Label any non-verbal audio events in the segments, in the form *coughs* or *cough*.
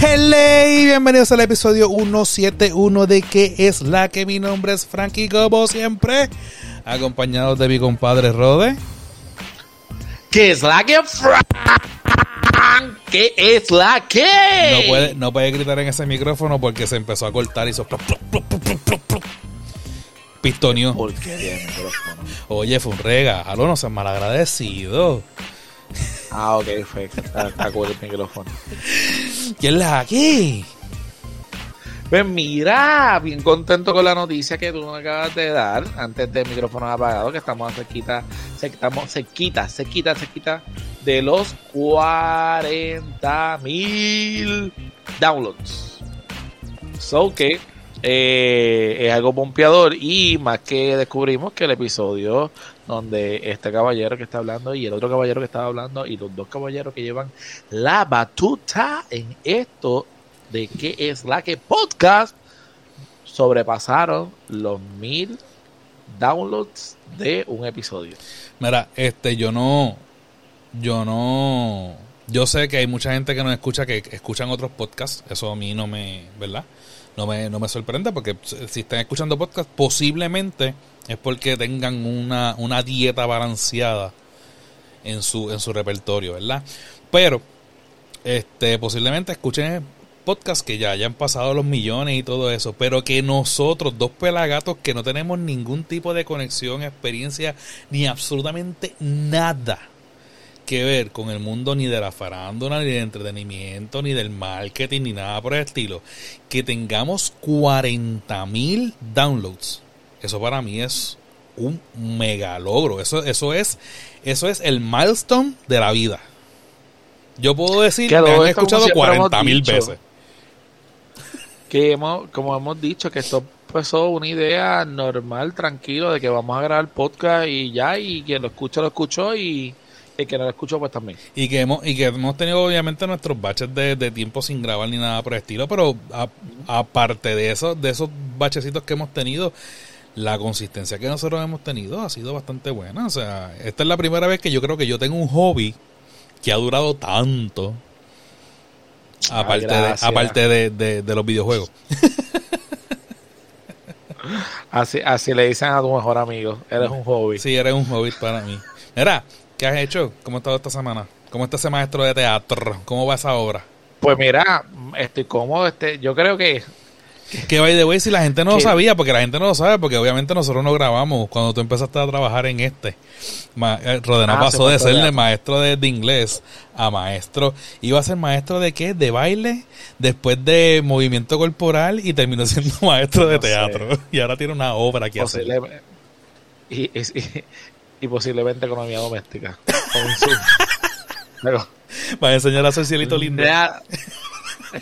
Hello y bienvenidos al episodio 171 de ¿Qué es la que? Mi nombre es Frankie como siempre, acompañado de mi compadre Rode. ¿Qué es la que? ¿Qué es la que? No puede, no puede gritar en ese micrófono porque se empezó a cortar y hizo pistoneó. Porquería de micrófono. Oye, fue un regalo, no seas malagradecido. Ah, ok, fue. Está, está el micrófono. ¿Quién es la aquí? Pues mira, bien contento con la noticia que tú me acabas de dar antes del micrófono apagado, que estamos cerquita, estamos cerquita, cerquita, cerquita de los 40 mil downloads. So que eh, es algo pompeador y más que descubrimos que el episodio donde este caballero que está hablando y el otro caballero que estaba hablando y los dos caballeros que llevan la batuta en esto de qué es la que podcast sobrepasaron los mil downloads de un episodio. Mira, este, yo no, yo no, yo sé que hay mucha gente que nos escucha que escuchan otros podcasts, eso a mí no me, ¿verdad? No me, no me sorprende porque si están escuchando podcasts, posiblemente es porque tengan una, una dieta balanceada en su, en su repertorio, ¿verdad? Pero, este, posiblemente escuchen podcasts que ya hayan pasado los millones y todo eso, pero que nosotros, dos pelagatos que no tenemos ningún tipo de conexión, experiencia, ni absolutamente nada que ver con el mundo ni de la farándula, ni del entretenimiento, ni del marketing, ni nada por el estilo, que tengamos 40 mil downloads. Eso para mí es un mega logro. Eso, eso es, eso es el milestone de la vida. Yo puedo decir Que han escuchado siempre hemos 40 mil veces. Que hemos, como hemos dicho, que esto empezó una idea normal, tranquilo, de que vamos a grabar podcast y ya, y quien lo escucha, lo escuchó, y el que no lo escuchó, pues también. Y que hemos, y que hemos tenido obviamente nuestros baches de, de tiempo sin grabar ni nada por el estilo, pero aparte de eso, de esos bachecitos que hemos tenido, la consistencia que nosotros hemos tenido ha sido bastante buena. O sea, esta es la primera vez que yo creo que yo tengo un hobby que ha durado tanto. Ah, Aparte, de, aparte de, de- de los videojuegos. *laughs* Así, así le dicen a tu mejor amigo, eres un hobby. Sí, eres un hobby para mí. Mira, ¿qué has hecho? ¿Cómo ha estado esta semana? ¿Cómo está ese maestro de teatro? ¿Cómo va esa obra? Pues mira, estoy cómodo, este, yo creo que *laughs* Que by the way, si la gente no lo sabía, porque la gente no lo sabe, porque obviamente nosotros no grabamos cuando tú empezaste a trabajar en este. Ma eh, Rodena Ah, pasó se de ser de maestro de, de inglés a maestro. Iba a ser maestro de qué? De baile, después de movimiento corporal y terminó *laughs* siendo maestro de sé. teatro. *laughs* Y ahora tiene una obra que hacer. y, y, y posiblemente economía doméstica. Con un Va a enseñar a hacer cielito lindo.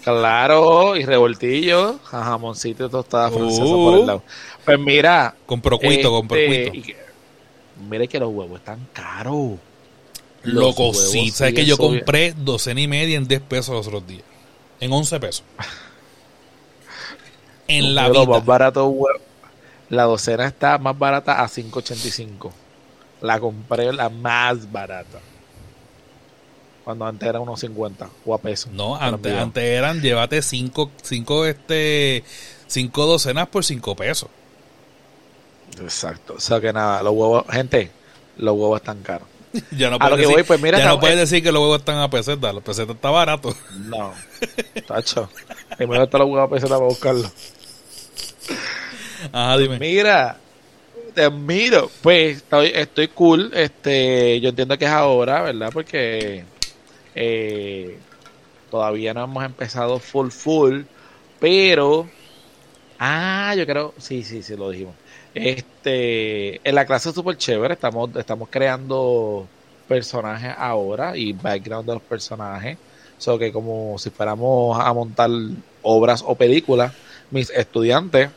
Claro, y revoltillo, jamoncito tostada francesa Uh. por el lado. Pues mira, Con procuito, con este, procuito. y que- los huevos están caros. Loco, huevos sí. ¿Sabes que yo compré docena y media en 10 pesos los otros días? En 11 pesos. *laughs* En la vida. más barato huevo. La docena está más barata a 5.85. La compré la más barata. Cuando antes era unos 50 o a pesos. No, antes, antes eran llévate cinco, cinco, este, cinco docenas por cinco pesos. Exacto. O sea que nada, los huevos, gente, los huevos están caros. *laughs* Ya no A lo que voy, pues mira, ya no puedes decir que los huevos están a peseta, los pesetas está barato. No, *laughs* tacho. Primero te los huevos a peseta para buscarlo. Ajá, dime. Mira, te admiro. Pues estoy, estoy cool. Este, yo entiendo que es ahora, ¿verdad? Porque eh, todavía no hemos empezado full full. Pero, ah, yo creo, sí, sí, sí, lo dijimos. Este, en la clase es súper chévere. Estamos, estamos creando personajes ahora y background de los personajes. So que como si fuéramos a montar obras o películas, mis estudiantes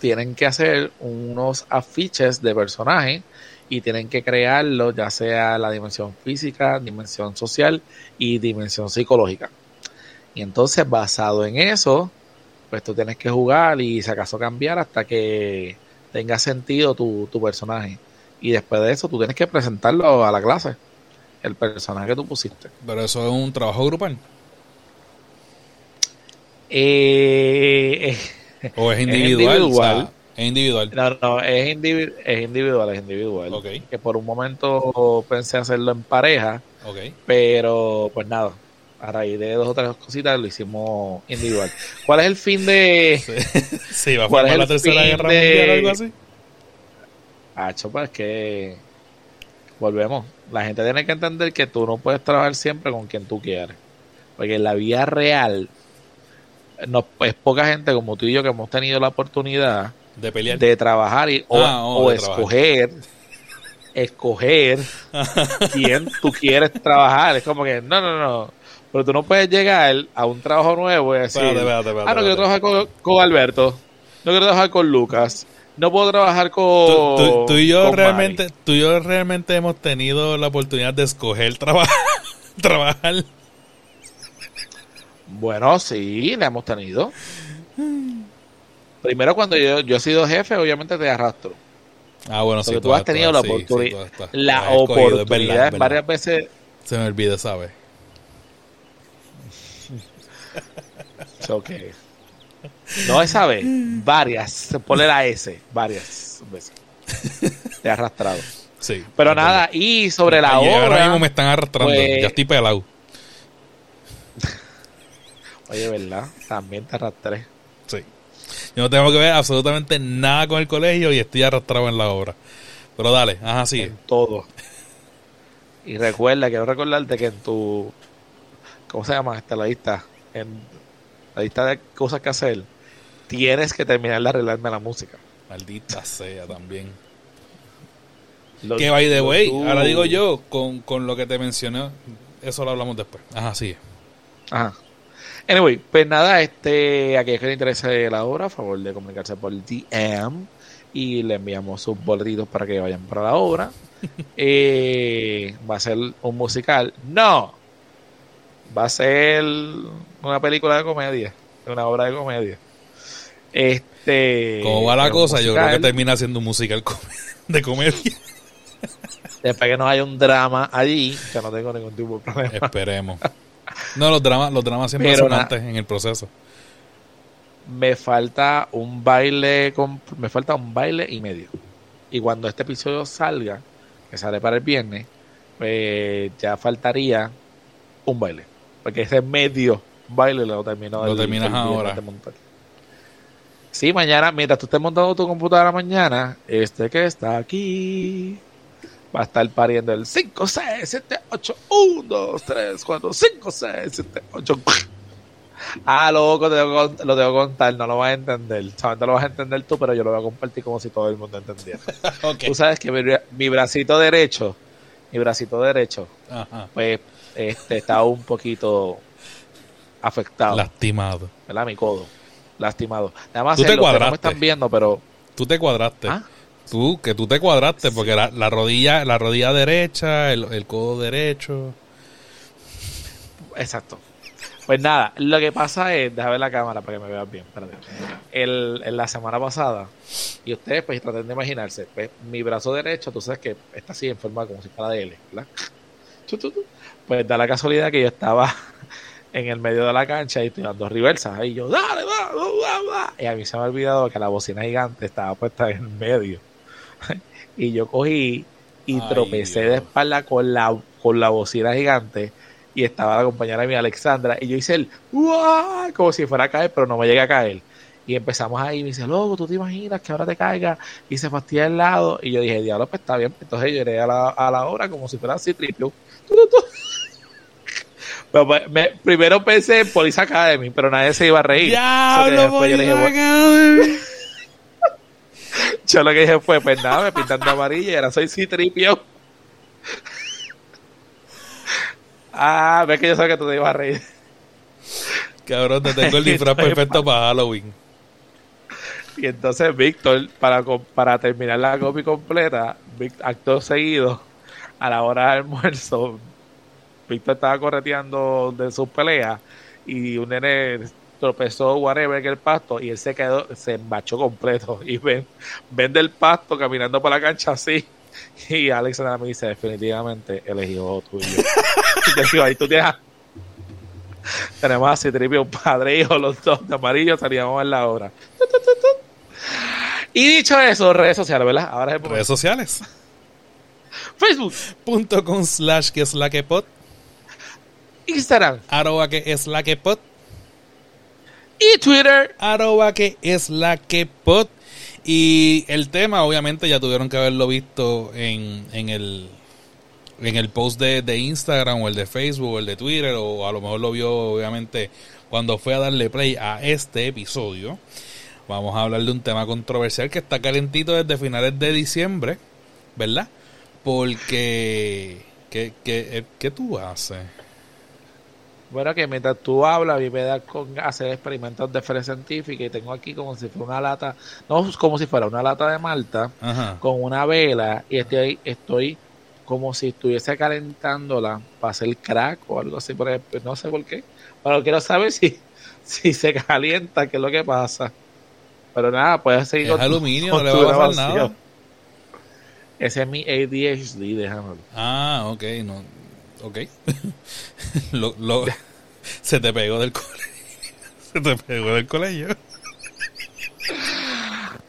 tienen que hacer unos afiches de personajes y tienen que crearlo, ya sea la dimensión física, dimensión social y dimensión psicológica. Y entonces, basado en eso, pues tú tienes que jugar y si acaso cambiar hasta que tenga sentido tu, tu personaje. Y después de eso tú tienes que presentarlo a la clase, el personaje que tú pusiste. Pero eso es un trabajo grupal. Eh, ¿O es individual? individual. O sea, es individual. No, no, es, es individual, es individual. Ok. Que por un momento pensé hacerlo en pareja, Ok. pero pues nada, a raíz de dos o tres cositas lo hicimos individual. ¿Cuál es el fin de... *laughs* Sí, va a ¿Cuál es formar la tercera guerra de- mundial o algo así. Ah, chopa, es que volvemos. La gente tiene que entender que tú no puedes trabajar siempre con quien tú quieres. Porque en la vida real no, es poca gente como tú y yo que hemos tenido la oportunidad De pelear. de trabajar y, o, Ah, oh, o de trabajar. escoger escoger *laughs* quién tú quieres trabajar. Es como que, no, no, no. Pero tú no puedes llegar a un trabajo nuevo y decir, Espérate, espérate, espérate, ah, no quiero trabajar con, con Alberto, no quiero trabajar con Lucas, no puedo trabajar con... Tú, tú- tú y yo realmente, Mari". tú y yo realmente hemos tenido la oportunidad de escoger trabajar, *laughs* trabajar. Bueno, sí, la hemos tenido. Primero cuando yo, yo he sido jefe, obviamente te arrastro. Ah, bueno, sí. Tú has tenido la sí, sí, la escogido, es verdad, oportunidad es verdad. varias veces. Se me olvida, ¿sabes? *laughs* Ok. No esa vez, varias. Ponle la S, varias veces. *laughs* Te he arrastrado. Sí. Pero nada, y sobre la verdad. Y ahora obra. mismo me están arrastrando. pues- Ya estoy pelado. *laughs* Oye, ¿verdad? También te arrastré. Yo no tengo que ver absolutamente nada con el colegio y estoy arrastrado en la obra. Pero dale, ajá, sigue. En todo. Y recuerda, quiero recordarte que en tu. ¿Cómo se llama esta la lista? En la lista de cosas que hacer, tienes que terminar de arreglarme la música. Maldita sea también. Lo- Que by the way, tú- ahora digo yo, con, con lo que te mencioné, eso lo hablamos después. Ajá, sigue. Ajá. Anyway, pues nada, este, a aquellos que les interese la obra, a favor de comunicarse por DM y le enviamos sus boletitos para que vayan para la obra. *laughs* Eh, va a ser un musical. No, va a ser una película de comedia, una obra de comedia. Este, Como va la cosa, yo creo que termina siendo un musical *laughs* de comedia. Después que no haya un drama allí, que no tengo ningún tipo de problema. Esperemos. No, los dramas, los dramas siempre Pero son na- antes en el proceso. me falta un baile con- me falta un baile y medio y cuando este episodio salga que sale para el viernes pues ya faltaría un baile porque ese medio baile lo termino Lo el- terminas el ahora. de montar. sí mañana mientras tú estés montando tu computadora mañana este que está aquí va a estar pariendo el 5, 6, 7, 8, 1, 2, 3, 4, 5, 6, 7, 8 Ah, loco, te que- lo tengo que contar, no lo vas a entender. Solamente lo vas a entender tú, pero yo lo voy a compartir como si todo el mundo entendiera. *laughs* ok. Tú sabes que mi, mi bracito derecho, mi bracito derecho, Ajá. pues este, está un poquito afectado, Lastimado. ¿verdad? Mi codo, lastimado. Nada más Tú te que no cuadraste. me están viendo, pero... Tú te cuadraste. ¿Ah? Tú, que tú te cuadraste, porque la, la rodilla, la rodilla derecha, el, el codo derecho. Exacto. Pues nada, lo que pasa es, déjame ver la cámara para que me veas bien. espérate. El, en la semana pasada, y ustedes pues traten de imaginarse, pues mi brazo derecho, tú sabes que está así en forma como si fuera de L, ¿verdad? Pues da la casualidad que yo estaba *laughs* en el medio de la cancha y estoy dando reversas. Y yo, dale, va, va, va, va. Y a mí se me ha olvidado que la bocina gigante estaba puesta en el medio. *laughs* y yo cogí y Ay, tropecé Dios. de espalda con la, con la bocina gigante y estaba la compañera mía Alexandra y yo hice el ¡Uah! como si fuera a caer pero no me llegué a caer y empezamos ahí y me dice loco tú te imaginas que ahora te caiga y se fastidia el lado y yo dije diablo pues está bien entonces yo iré a la, a la hora como si fuera así triple. *laughs* Pero, pues, me- primero pensé en Police Academy pero nadie se iba a reír ¡Diablo, Police Academy! Yo lo que dije fue pues nada me pintan de amarillo y ahora soy citripio. Ah ves que yo sabía que tú te ibas a reír. Cabrón, te tengo el disfraz *laughs* perfecto para Halloween. Y entonces Víctor, para, para terminar la copia completa, acto seguido, a la hora del almuerzo, Víctor estaba correteando de sus peleas y un nene tropezó, whatever, que el pasto, y él se quedó, se embachó completo. Y ven, ven del pasto caminando por la cancha así. Y Alex me dice, definitivamente, el hijo tuyo. y te *laughs* digo, ahí tú tienes... Tenemos así tripio, padre e hijo, los dos de amarillo, salíamos en la hora. Y dicho eso, redes sociales, ¿verdad? Ahora es Redes sociales. Facebook.com slash que es la que pot. Instagram. Arroba que es la que pot. Y Twitter. Arroba que es la que pot. Y el tema, obviamente, ya tuvieron que haberlo visto en, en el en el post de, de, Instagram o el de Facebook o el de Twitter o a lo mejor lo vio obviamente cuando fue a darle play a este episodio. Vamos a hablar de un tema controversial que está calentito desde finales de diciembre, ¿verdad? Porque, ¿qué, qué, qué tú haces? Bueno, que mientras tú hablas, a mí me da con hacer experimentos de fe científica y tengo aquí como si fuera una lata, no como si fuera una lata de malta con una vela y estoy, estoy como si estuviese calentándola para hacer crack o algo así, por ejemplo, no sé por qué, pero quiero saber si, si se calienta, qué es lo que pasa. Pero nada, puedes seguir es aluminio, no le va a pasar nada. Ese es mi ADHD, déjame Ah, ok, no. Ok. *laughs* lo, lo, *laughs* se te pegó del colegio. *laughs* Se te pegó del colegio.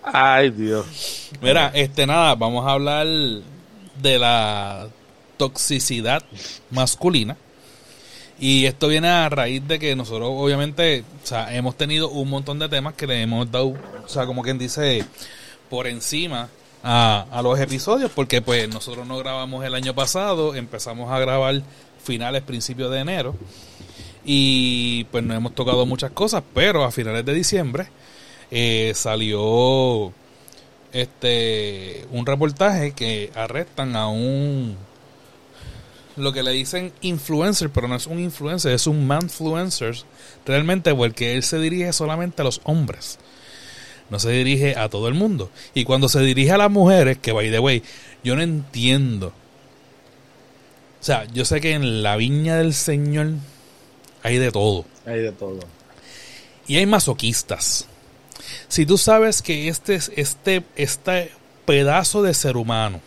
Ay, Dios. Mira, este nada, vamos a hablar de la toxicidad masculina. Y esto viene a raíz de que nosotros, obviamente, o sea, hemos tenido un montón de temas que le hemos dado, o sea, como quien dice, por encima a, a, los episodios porque pues nosotros no grabamos el año pasado, empezamos a grabar finales, principios de enero y pues no hemos tocado muchas cosas, pero a finales de diciembre eh, salió este un reportaje que arrestan a un lo que le dicen influencer, pero no es un influencer, es un manfluencer realmente porque él se dirige solamente a los hombres no se dirige a todo el mundo. Y cuando se dirige a las mujeres, que by the way, yo no entiendo. O sea, yo sé que en la viña del Señor hay de todo. Hay de todo. Y hay masoquistas. Si tú sabes que este, este, este pedazo de ser humano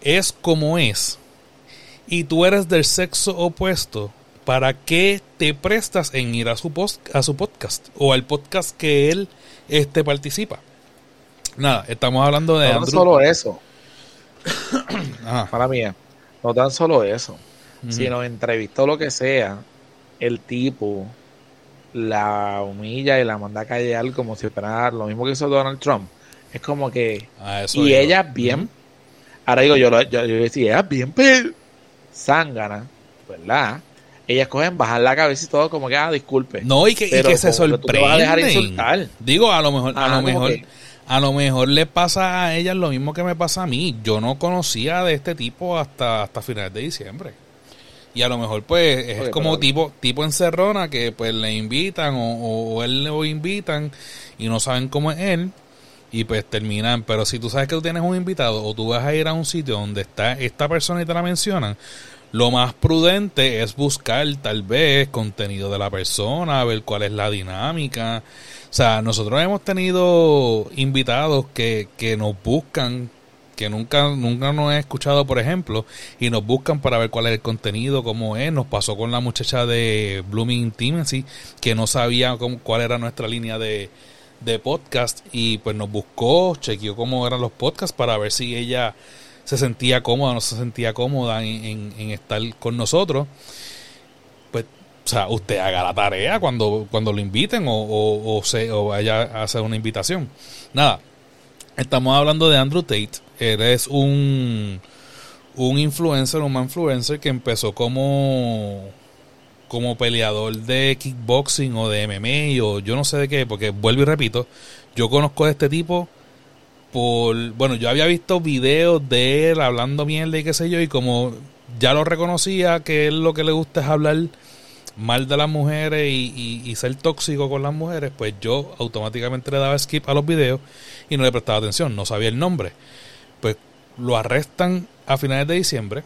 es como es, y tú eres del sexo opuesto, ¿para qué te prestas en ir a su, post, a su podcast o al podcast que él este, participa? Nada, estamos hablando de... No tan solo eso. *coughs* Para mí, no tan solo eso, sino entrevistó lo que sea, el tipo la humilla y la manda a callar como si fuera lo mismo que hizo Donald Trump. Es como que... Ah, y ella bien... Ahora digo, yo, yo, yo, decía, ella bien zángana, ¿verdad? Ellas cogen, bajan la cabeza y todo como que, ah, disculpe. No, y que, y que se sorprenden. Digo, a lo mejor, a lo mejor, a lo mejor le pasa a ellas lo mismo que me pasa a mí. Yo no conocía de este tipo hasta, hasta finales de diciembre. Y a lo mejor, pues, es como tipo, tipo encerrona que pues le invitan o, o, él lo invitan y no saben cómo es él y pues terminan. Pero si tú sabes que tú tienes un invitado o tú vas a ir a un sitio donde está esta persona y te la mencionan, lo más prudente es buscar tal vez contenido de la persona, ver cuál es la dinámica. O sea, nosotros hemos tenido invitados que, que nos buscan, que nunca, nunca nos he escuchado, por ejemplo, y nos buscan para ver cuál es el contenido, cómo es. Nos pasó con la muchacha de Blooming Intimacy, que no sabía cómo, cuál era nuestra línea de, de podcast, y pues nos buscó, chequeó cómo eran los podcasts para ver si ella se sentía cómoda, no se sentía cómoda en, estar con nosotros, pues, o sea, usted haga la tarea cuando, cuando lo inviten o, o, se, o vaya a hacer una invitación. Nada, estamos hablando de Andrew Tate. Eres un, un influencer, un influencer que empezó como como peleador de kickboxing o de MMA o yo no sé de qué, porque vuelvo y repito, yo conozco a este tipo bueno, yo había visto videos de él hablando mierda y qué sé yo, y como ya lo reconocía que él lo que le gusta es hablar mal de las mujeres y, ser tóxico con las mujeres, pues yo automáticamente le daba skip a los videos y no le prestaba atención, no sabía el nombre. Pues lo arrestan a finales de diciembre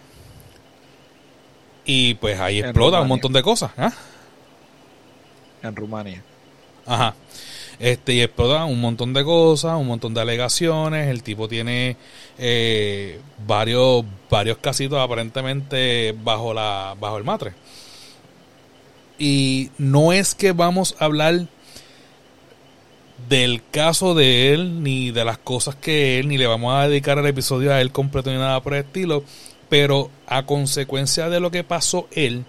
y pues ahí explota un montón de cosas. ¿ah? en Rumania. Ajá. Este, y explota un montón de cosas, un montón de alegaciones. El tipo tiene eh, varios, varios casitos aparentemente bajo, la, bajo el matre. Y no es que vamos a hablar del caso de él, ni de las cosas que él, ni le vamos a dedicar el episodio a él completo ni nada por el estilo, pero a consecuencia de lo que pasó él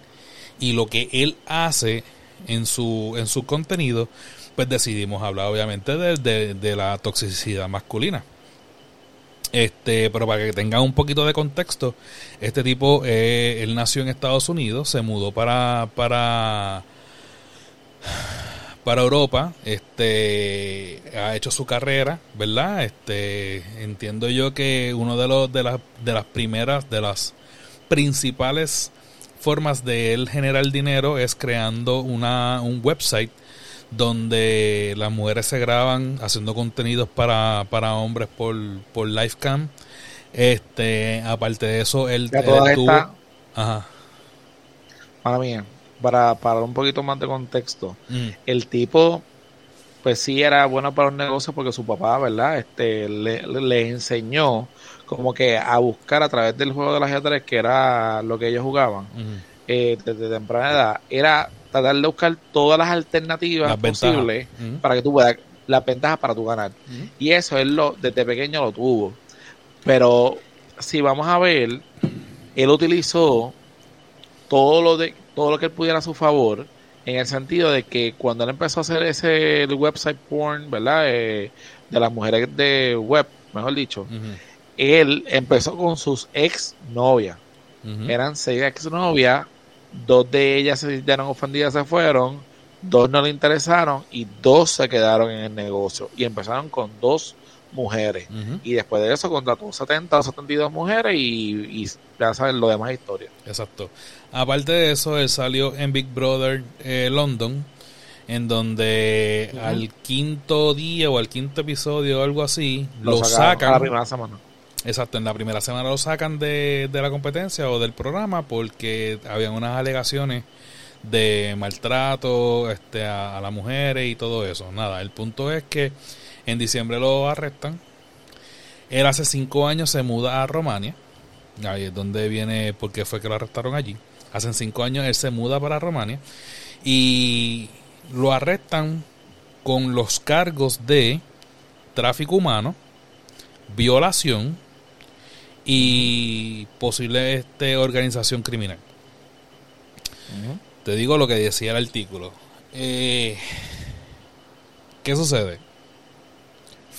y lo que él hace en su, en su contenido, pues decidimos hablar obviamente de, de, la toxicidad masculina. Este, pero para que tengan un poquito de contexto, este tipo, eh, él nació en Estados Unidos, se mudó para, para para Europa, este ha hecho su carrera, ¿verdad? Este entiendo yo que uno de los de las de las primeras de las principales formas de él generar dinero es creando una un website donde las mujeres se graban haciendo contenidos para, para hombres por por livecam. Este, aparte de eso, él, tuvo ajá. Para mía para, para un poquito más de contexto, mm. el tipo, pues sí era bueno para los negocios porque su papá, ¿verdad? Este, le, enseñó como que a buscar a través del juego de las ajedrez, que era lo que ellos jugaban, eh, desde temprana edad, era tratar de buscar todas las alternativas posibles para que tú puedas, las ventajas para tu ganar. Y eso él lo, desde pequeño lo tuvo. Pero si vamos a ver, él utilizó todo lo de todo lo que él pudiera a su favor, en el sentido de que cuando él empezó a hacer ese website porn, ¿verdad? Eh, de las mujeres de web, mejor dicho, él empezó con sus ex novias. Eran seis ex novias, dos de ellas se sintieron ofendidas, se fueron, dos no le interesaron y dos se quedaron en el negocio. Y empezaron con dos mujeres. Y después de eso contrató 70 o 72 mujeres y, ya saben lo demás historia. Exacto. Aparte de eso, él salió en Big Brother eh, London, en donde al quinto día o al quinto episodio o algo así, lo, sacan. Exacto, en la primera semana lo sacan de, de la competencia o del programa porque habían unas alegaciones de maltrato este, a, las mujeres y todo eso. Nada, el punto es que en diciembre lo arrestan. Él hace cinco años se muda a Romania. Ahí es donde viene, porque fue que lo arrestaron allí. Hace cinco años él se muda para Romania. Y lo arrestan con los cargos de tráfico humano, violación y posible este, organización criminal. Te digo lo que decía el artículo. Eh, ¿Qué sucede?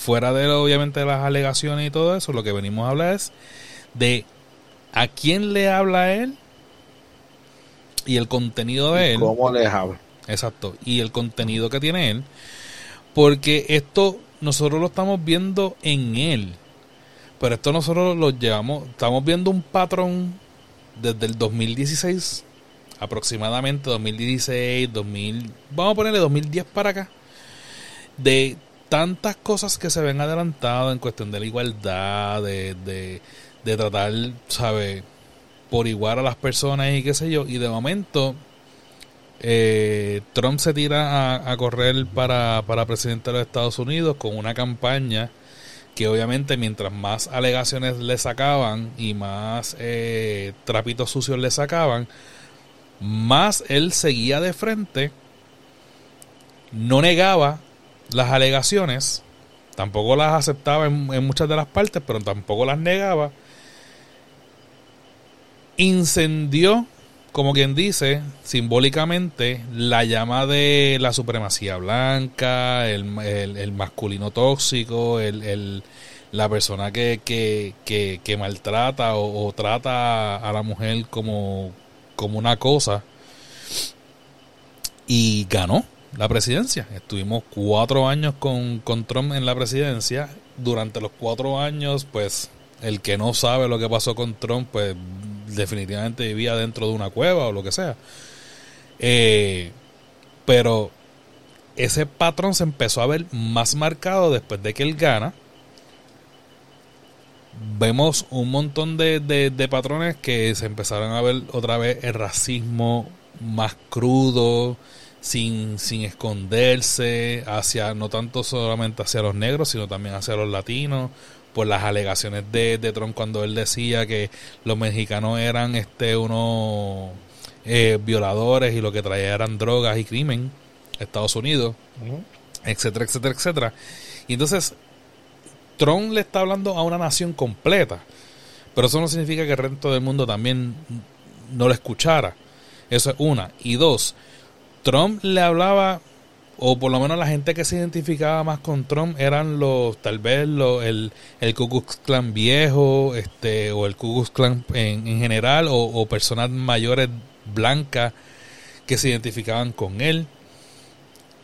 fuera de obviamente las alegaciones y todo eso, lo que venimos a hablar es de a quién le habla él y el contenido de él. ¿Cómo le habla? Exacto. Y el contenido que tiene él. Porque esto nosotros lo estamos viendo en él. Pero esto nosotros lo llevamos, estamos viendo un patrón desde el 2016, aproximadamente 2016, 2000, vamos a ponerle 2010 para acá, de tantas cosas que se ven adelantado en cuestión de la igualdad, de, de, tratar, ¿sabe? Por igual a las personas y qué sé yo. Y de momento, eh, Trump se tira a, correr para, para presidente de los Estados Unidos con una campaña que obviamente mientras más alegaciones le sacaban y más eh, trapitos sucios le sacaban, más él seguía de frente, no negaba las alegaciones, tampoco las aceptaba en, muchas de las partes, pero tampoco las negaba. Incendió, como quien dice, simbólicamente, la llama de la supremacía blanca, el, masculino tóxico, el, la persona que, que, maltrata o, o, trata a la mujer como, como una cosa. Y ganó la presidencia. Estuvimos cuatro años con, con Trump en la presidencia. Durante los cuatro años, pues el que no sabe lo que pasó con Trump, pues definitivamente vivía dentro de una cueva o lo que sea. Eh, pero ese patrón se empezó a ver más marcado después de que él gana. Vemos un montón de, de patrones que se empezaron a ver otra vez el racismo más crudo, sin, sin esconderse hacia, no tanto solamente hacia los negros, sino también hacia los latinos, por las alegaciones de, de Trump cuando él decía que los mexicanos eran este unos eh, violadores y lo que traía eran drogas y crimen a Estados Unidos, etcétera, etcétera, etcétera. Y entonces Trump le está hablando a una nación completa, pero eso no significa que el resto del mundo también no lo escuchara. Eso es una. Y dos, Trump le hablaba, o por lo menos la gente que se identificaba más con Trump eran los, tal vez los, el, el Ku Klux viejo, este, o el Ku Klux Klan en, en general, o, o personas mayores blancas que se identificaban con él.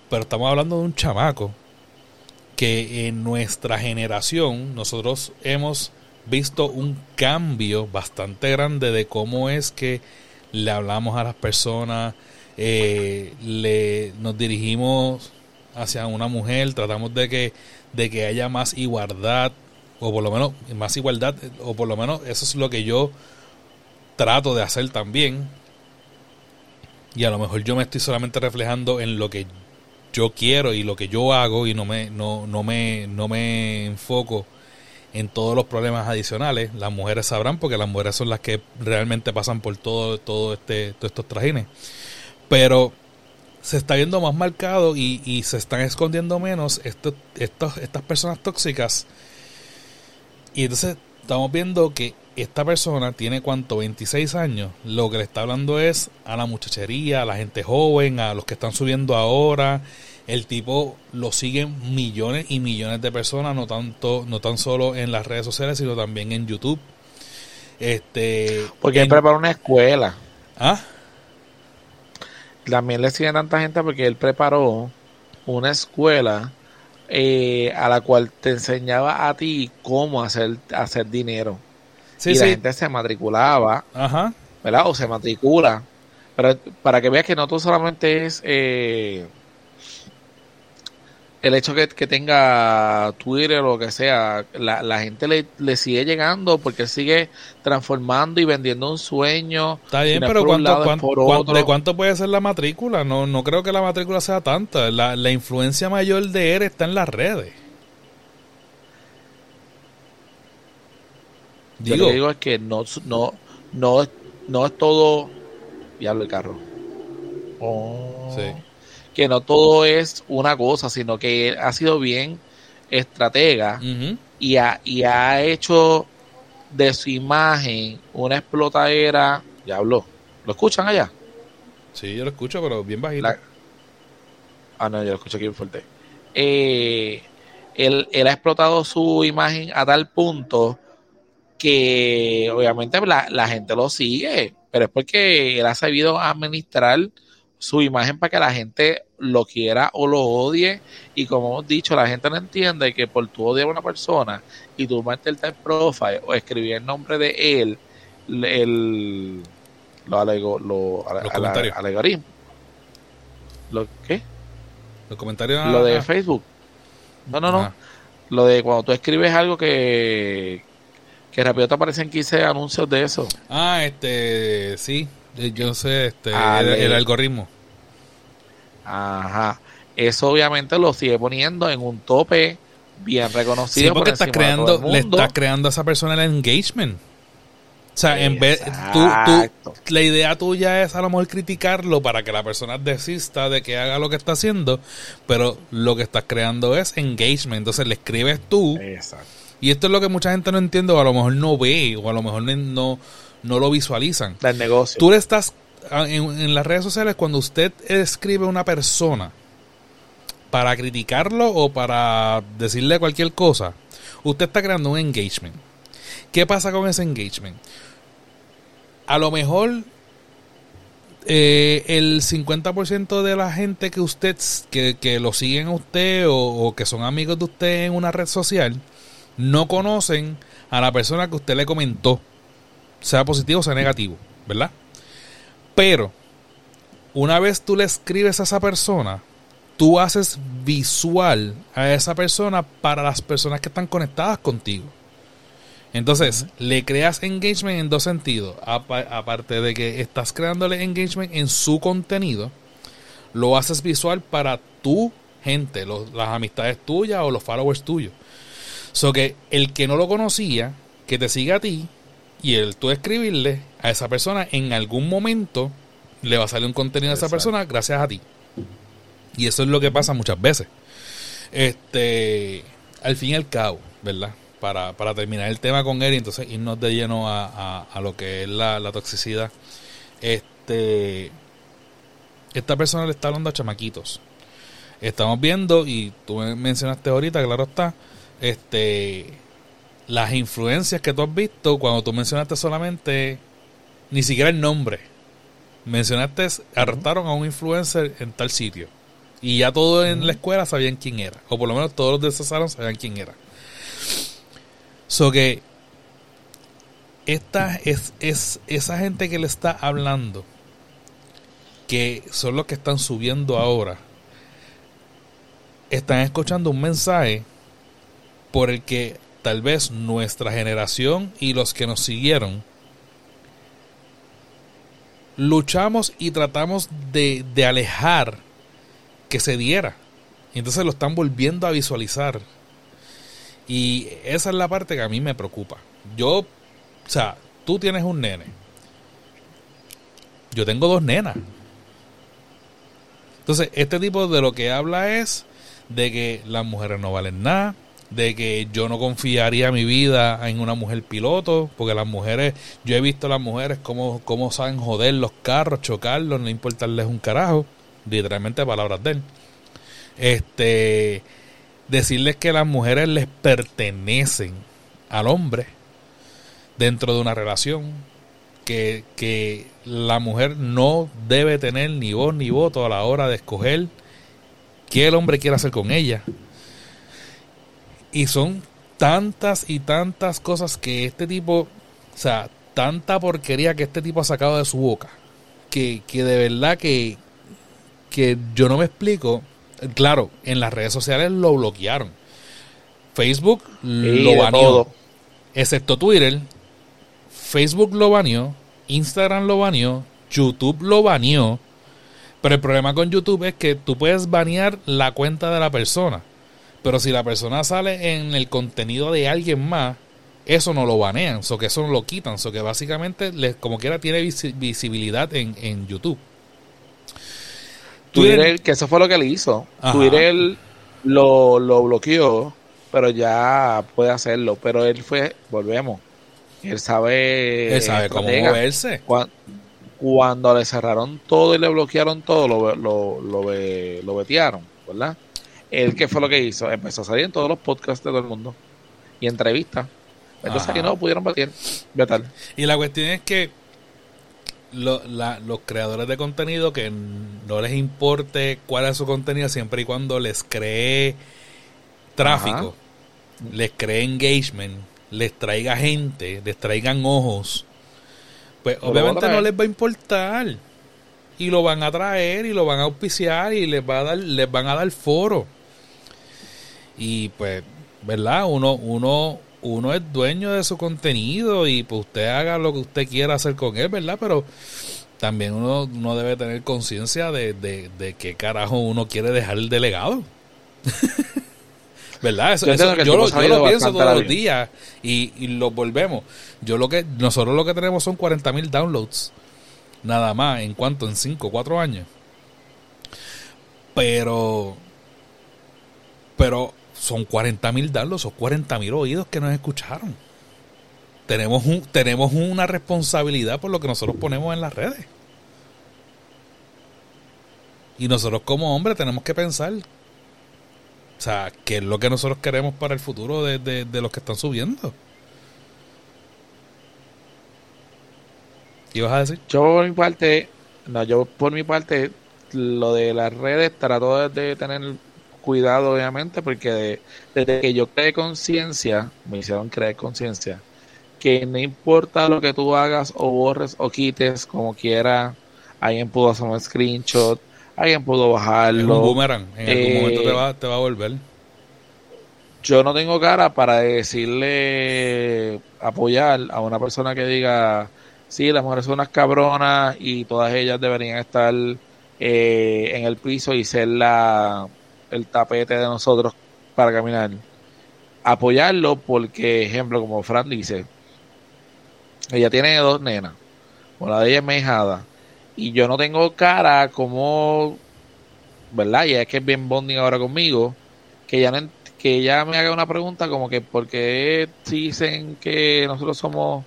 Pero estamos hablando de un chamaco que en nuestra generación nosotros hemos visto un cambio bastante grande de cómo es que le hablamos a las personas, eh, le, nos dirigimos hacia una mujer, tratamos de que, de que haya más igualdad, o por lo menos más igualdad, o por lo menos eso es lo que yo trato de hacer también. Y a lo mejor yo me estoy solamente reflejando en lo que yo quiero y lo que yo hago y no me, no, no me, no me enfoco en todos los problemas adicionales. Las mujeres sabrán porque las mujeres son las que realmente pasan por todo, todo este, todos estos trajines. Pero se está viendo más marcado y, y se están escondiendo menos estos, estos, estas personas tóxicas. Y entonces estamos viendo que esta persona tiene cuánto, 26 años. Lo que le está hablando es a la muchachería, a la gente joven, a los que están subiendo ahora. El tipo lo siguen millones y millones de personas, no tanto, no tan solo en las redes sociales, sino también en YouTube. Este, Porque en- él preparó una escuela. ¿Ah? También le siguen tanta gente porque él preparó una escuela eh, a la cual te enseñaba a ti cómo hacer, hacer dinero. Sí, y la gente se matriculaba, Ajá. ¿verdad? O se matricula. Pero para que veas que no todo solamente es eh, el hecho que, que tenga Twitter o lo que sea, la, la gente le, le sigue llegando porque sigue transformando y vendiendo un sueño. Está bien, pero ¿cuánto, cuánto-. ¿de cuánto puede ser la matrícula? No, no creo que la matrícula sea tanta. La, la influencia mayor de él está en las redes. Yo Digo, lo que digo es que no, no, no, es- no es todo. Diablo el carro. Oh. Sí. Que no todo es una cosa, sino que él ha sido bien estratega y, ha, y ha hecho de su imagen una explotadera. Diablo. ¿Lo escuchan allá? sí, yo lo escucho, pero bien bajito. La- Ah, no, yo lo escucho aquí bien fuerte. Eh, él, él ha explotado su imagen a tal punto que obviamente la, la gente lo sigue, pero es porque él ha sabido administrar su imagen para que la gente lo quiera o lo odie. Y como hemos dicho, la gente no entiende que por tu odiar a una persona y tú meterte el profile o escribir el nombre de él, el, lo alego, lo, Los. ¿Lo qué? Los comentarios. Lo de Facebook. No, no, no. ah, Lo de cuando tú escribes algo que, que rápido te aparecen 15 anuncios de eso. Ah, este, sí, yo sé, este, el, algoritmo. Ajá. Eso obviamente lo sigue poniendo en un tope bien reconocido. Sí, porque por estás creando, le estás creando a esa persona el engagement. O sea, en vez, tú, la idea tuya es a lo mejor criticarlo para que la persona desista de que haga lo que está haciendo, pero lo que estás creando es engagement. Entonces le escribes tú, Exacto. y esto es lo que mucha gente no entiende, o a lo mejor no ve, o a lo mejor no, no lo visualizan. Del negocio. Tú le estás a- en, en las redes sociales cuando usted escribe a una persona para criticarlo o para decirle cualquier cosa, usted está creando un engagement. ¿Qué pasa con ese engagement? A lo mejor eh, el 50% de la gente que usted que, que lo siguen a usted o, o que son amigos de usted en una red social no conocen a la persona que usted le comentó, sea positivo o sea negativo, ¿verdad? Pero una vez tú le escribes a esa persona, tú haces visual a esa persona para las personas que están conectadas contigo. Entonces, le creas engagement en dos sentidos. Apa- aparte de que estás creándole engagement en su contenido, lo haces visual para tu gente, las amistades tuyas o los followers tuyos. So que el que no lo conocía, que te siga a ti y el tú escribirle a esa persona en algún momento le va a salir un contenido a esa persona gracias a ti. Y eso es lo que pasa muchas veces. Este, al fin y al cabo, ¿verdad? Para, para terminar el tema con él y entonces irnos de lleno a, a, lo que es la, la, toxicidad. Este, esta persona le está hablando a chamaquitos. Estamos viendo, y tú mencionaste ahorita, claro está, este, las influencias que tú has visto cuando tú mencionaste solamente, ni siquiera el nombre. Mencionaste, arrestaron a un influencer en tal sitio. Y ya todos en la escuela sabían quién era. O por lo menos todos los de ese salón sabían quién era. So que esta es, es esa gente que le está hablando, que son los que están subiendo ahora, están escuchando un mensaje por el que tal vez nuestra generación y los que nos siguieron luchamos y tratamos de, de alejar que se diera. Y entonces lo están volviendo a visualizar. Y esa es la parte que a mí me preocupa. Yo, o sea, tú tienes un nene. Yo tengo dos nenas. Entonces, este tipo de lo que habla es de que las mujeres no valen nada, de que yo no confiaría mi vida en una mujer piloto, porque las mujeres, yo he visto a las mujeres cómo, cómo saben joder los carros, chocarlos, no importarles un carajo literalmente palabras de él. Este, decirles que las mujeres les pertenecen al hombre dentro de una relación, que, que la mujer no debe tener ni voz ni voto a la hora de escoger qué el hombre quiere hacer con ella. Y son tantas y tantas cosas que este tipo, o sea, tanta porquería que este tipo ha sacado de su boca, que, que de verdad que, que yo no me explico. Claro, en las redes sociales lo bloquearon. Facebook lo baneó. Excepto Twitter. Facebook lo baneó. Instagram lo baneó. YouTube lo baneó. Pero el problema con YouTube es que tú puedes banear la cuenta de la persona. Pero si la persona sale en el contenido de alguien más, eso no lo banean, so que eso no lo quitan, so que básicamente les, como quiera tiene visibilidad en, en YouTube. Twitter, que eso fue lo que le hizo. Twitter lo, lo bloqueó, pero ya puede hacerlo. Pero él fue, volvemos, él sabe... Él sabe cómo moverse. Cuando, le cerraron todo y le bloquearon todo, lo, lo, lo, lo vetearon, ¿verdad? Él, ¿qué fue lo que hizo? Empezó a salir en todos los podcasts de todo el mundo y entrevistas. Entonces, que no pudieron batir, vetar. Y la cuestión es que los creadores de contenido que no les importe cuál es su contenido siempre y cuando les cree tráfico, les cree engagement, les traiga gente, les traigan ojos, pues obviamente no les va a importar y lo van a traer y lo van a auspiciar y les va a dar les van a dar foro y pues verdad uno uno uno es dueño de su contenido y pues usted haga lo que usted quiera hacer con él, ¿verdad? Pero también uno, uno debe tener conciencia de, de, qué carajo uno quiere dejar el delegado. *laughs* ¿Verdad? Eso, yo, lo, pienso todos los días y, y, lo volvemos. Yo lo que nosotros lo que tenemos son 40 mil downloads nada más en cuanto en 5, 4 años. Pero pero son 40 mil darlos, son 40 mil oídos que nos escucharon. Tenemos, un, tenemos una responsabilidad por lo que nosotros ponemos en las redes. Y nosotros como hombres tenemos que pensar, o sea, qué es lo que nosotros queremos para el futuro de, de, los que están subiendo. ¿Qué ibas a decir? Yo por mi parte, no, yo por mi parte, lo de las redes trato de tener cuidado, obviamente, porque desde que yo creé conciencia, me hicieron creer conciencia, que no importa lo que tú hagas o borres o quites como quiera, alguien pudo hacer un screenshot, alguien pudo bajarlo. un boomerang, en algún momento te va, te va a volver. Yo no tengo cara para decirle, apoyar a una persona que diga, sí, las mujeres son unas cabronas y todas ellas deberían estar eh, en el piso y ser la, el tapete de nosotros para caminar. Apoyarlo porque, ejemplo, como Fran dice, ella tiene dos nenas, una de ellas es mejada, y yo no tengo cara como, ¿verdad? Y es que es bien bonding ahora conmigo, que ella, no, que ella me haga una pregunta como que, ¿por qué dicen que nosotros somos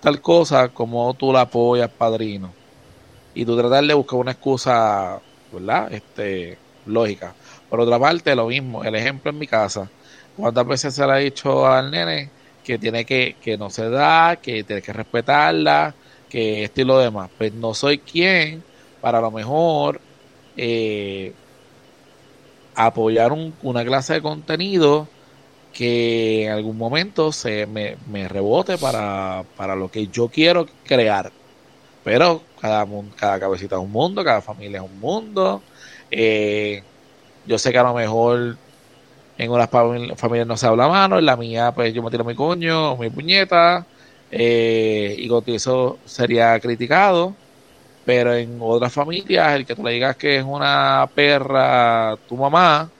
tal cosa como tú la apoyas, padrino? Y tú tratar de buscar una excusa, ¿verdad? Este, lógica. Por otra parte, lo mismo, el ejemplo en mi casa. ¿Cuántas veces se le ha dicho al nene que tiene que, que no se da, que tiene que respetarla, que esto y lo demás? Pues no soy quien para lo mejor eh, apoyar una clase de contenido que en algún momento se me, me rebote para, para, lo que yo quiero crear. Pero cada, cada cabecita es un mundo, cada familia es un mundo. Eh, yo sé que a lo mejor en unas familias no se habla mano, en la mía pues yo me tiro mi coño mi puñeta eh, y con eso sería criticado. Pero en otras familias, el que tú le digas que es una perra tu mamá,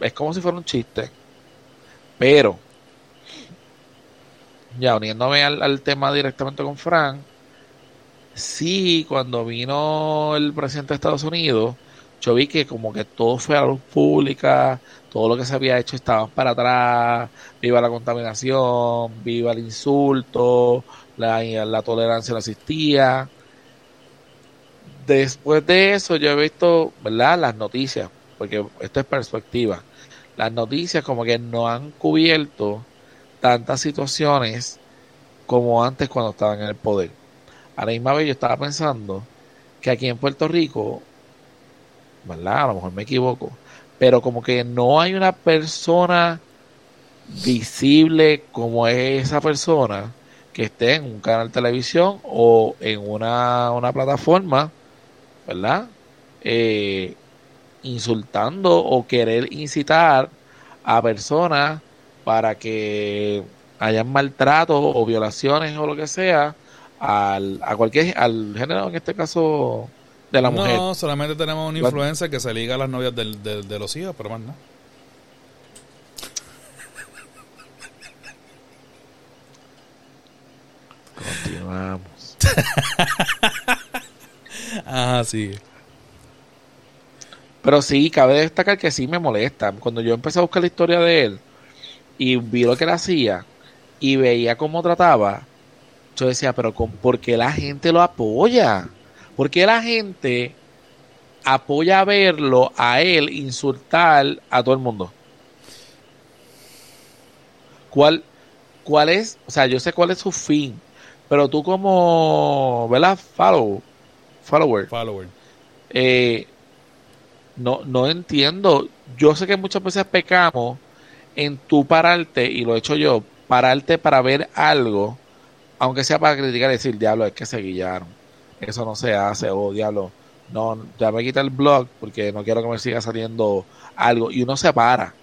es como si fuera un chiste. Pero, ya uniéndome al, tema directamente con Frank, sí, cuando vino el presidente de Estados Unidos, yo vi que como que todo fue a la luz pública, todo lo que se había hecho estaba para atrás, viva la contaminación, viva el insulto, la, la tolerancia no existía. Después de eso yo he visto, ¿verdad? Las noticias, porque esto es perspectiva. Las noticias como que no han cubierto tantas situaciones como antes cuando estaban en el poder. A la misma vez yo estaba pensando que aquí en Puerto Rico, ¿verdad? A lo mejor me equivoco, pero como que no hay una persona visible como es esa persona que esté en un canal de televisión o en una, una plataforma ¿verdad? Eh, insultando o querer incitar a personas para que hayan maltratos o violaciones o lo que sea al, a cualquier al género, en este caso de la mujer. No, solamente tenemos una influencia que se liga a las novias de los hijos, pero más no. Continuamos. *laughs* Ah, sí. Pero sí, cabe destacar que sí me molesta. Cuando yo empecé a buscar la historia de él y vi lo que él hacía y veía cómo trataba, yo decía, pero ¿por qué la gente lo apoya? ¿Por qué la gente apoya a verlo, a él, insultar a todo el mundo? ¿Cuál, cuál es? O sea, yo sé cuál es su fin, pero tú como, ¿verdad? Follow, follower. Follower. Eh, no, no entiendo. Yo sé que muchas veces pecamos en tu pararte, y lo he hecho yo, pararte para ver algo, aunque sea para criticar y decir, diablo, es que se guillaron. Eso no se hace, oh, diablo, no, ya me quita el blog porque no quiero que me siga saliendo algo. Y uno se para.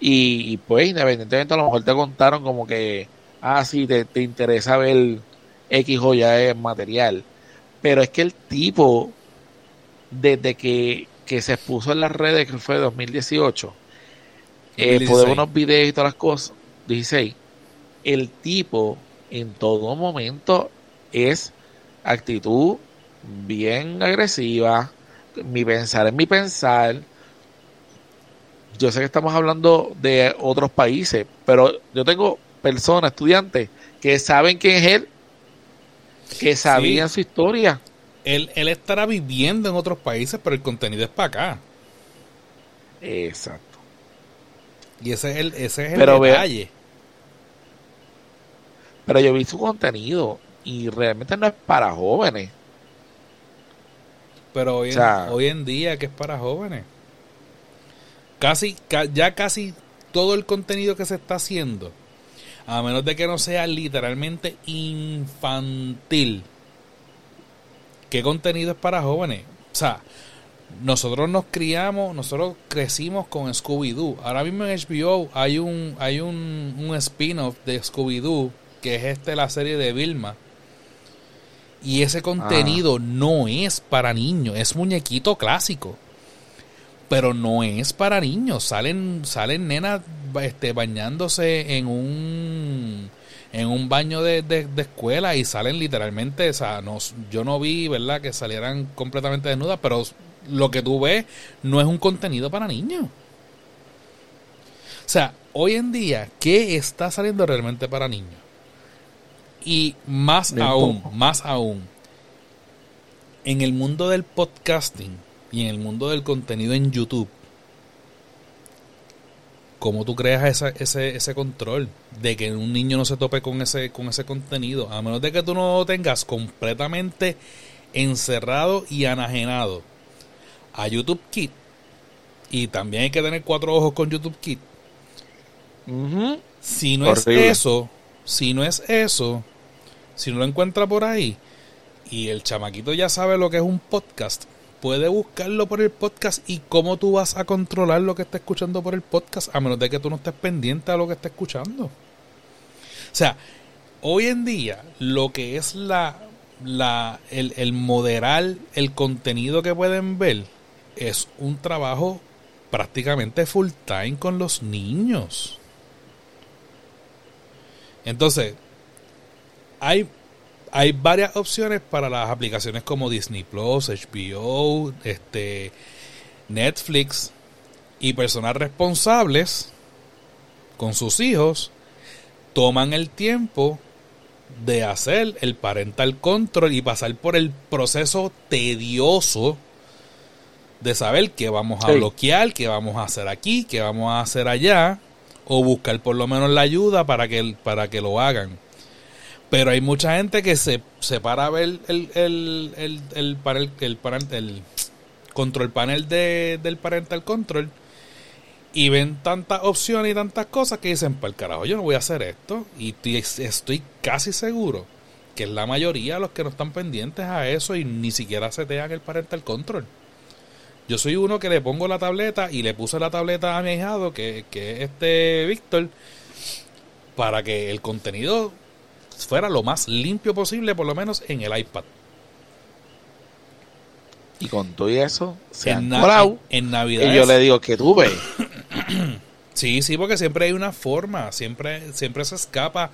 Y, pues, independientemente, a lo mejor te contaron como que, ah, sí, te, te interesa ver X o Y material pero es que el tipo, desde que, se expuso en las redes, que fue 2018, eh, por unos videos y todas las cosas, 16, el tipo en todo momento es actitud bien agresiva, mi pensar es mi pensar. Yo sé que estamos hablando de otros países, pero yo tengo personas, estudiantes, que saben quién es él que sabían su historia. Él, él estará viviendo en otros países, pero el contenido es para acá. Exacto. Y ese es el, ese es el detalle. pero yo vi su contenido y realmente no es para jóvenes. Pero hoy, en, hoy en día que es para jóvenes. Casi, ya casi todo el contenido que se está haciendo a menos de que no sea literalmente infantil. ¿Qué contenido es para jóvenes? O sea, nosotros nos criamos, nosotros crecimos con Scooby-Doo. Ahora mismo en HBO hay un, hay un, un spin-off de Scooby-Doo, que es este la serie de Vilma. Y ese contenido no es para niños, es muñequito clásico. Pero no es para niños. Salen, salen nenas este, bañándose en un en un baño de, de, escuela y salen literalmente, o sea, no, yo no vi, ¿verdad?, que salieran completamente desnudas, pero lo que tú ves no es un contenido para niños. O sea, hoy en día, ¿qué está saliendo realmente para niños? Y más aún, más aún, en el mundo del podcasting y en el mundo del contenido en YouTube, ¿cómo tú creas ese, ese control de que un niño no se tope con ese, con ese contenido? A menos de que tú no lo tengas completamente encerrado y anajenado a YouTube Kit. Y también hay que tener cuatro ojos con YouTube Kit. Si no es eso, si no es eso, si no lo encuentra por ahí y el chamaquito ya sabe lo que es un podcast, puede buscarlo por el podcast y cómo tú vas a controlar lo que está escuchando por el podcast a menos de que tú no estés pendiente a lo que está escuchando. O sea, hoy en día lo que es la, la el, el moderar el contenido que pueden ver es un trabajo prácticamente full time con los niños. Entonces, hay, hay varias opciones para las aplicaciones como Disney Plus, HBO, este, Netflix y personas responsables con sus hijos toman el tiempo de hacer el parental control y pasar por el proceso tedioso de saber qué vamos a bloquear, qué vamos a hacer aquí, qué vamos a hacer allá, o buscar por lo menos la ayuda para que, para que lo hagan. Pero hay mucha gente que se, se para a ver el, el, el, el, el, el control panel de, del parental control y ven tantas opciones y tantas cosas que dicen, para el carajo, yo no voy a hacer esto. Y estoy casi seguro que es la mayoría los que no están pendientes a eso y ni siquiera se setean el parental control. Yo soy uno que le pongo la tableta y le puse la tableta a mi hijado, que, que es este Víctor, para que el contenido fuera lo más limpio posible, por lo menos en el iPad. Y con todo eso, se en, en, Navidad. Y yo le digo que tú ves. *clears throat* sí, sí, porque siempre hay una forma, siempre, siempre se escapa.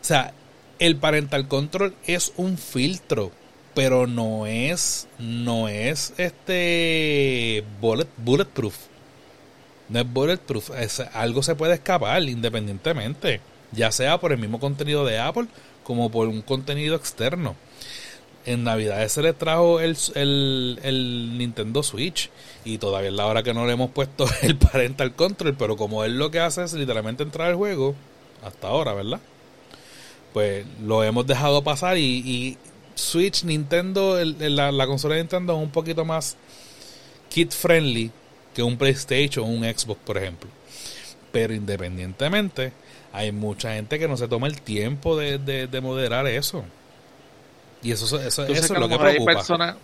O sea, el parental control es un filtro pero no es no es este bullet, bulletproof no es bulletproof es, algo se puede escapar independientemente ya sea por el mismo contenido de Apple como por un contenido externo en Navidad se le trajo el, el, Nintendo Switch y todavía es la hora que no le hemos puesto *laughs* el parental control pero como él lo que hace es literalmente entrar al juego hasta ahora verdad pues lo hemos dejado pasar y Switch, Nintendo, la, consola de Nintendo es un poquito más kid friendly que un PlayStation o un Xbox, por ejemplo. Pero independientemente, hay mucha gente que no se toma el tiempo de, moderar eso. Y eso, eso, es lo que preocupa.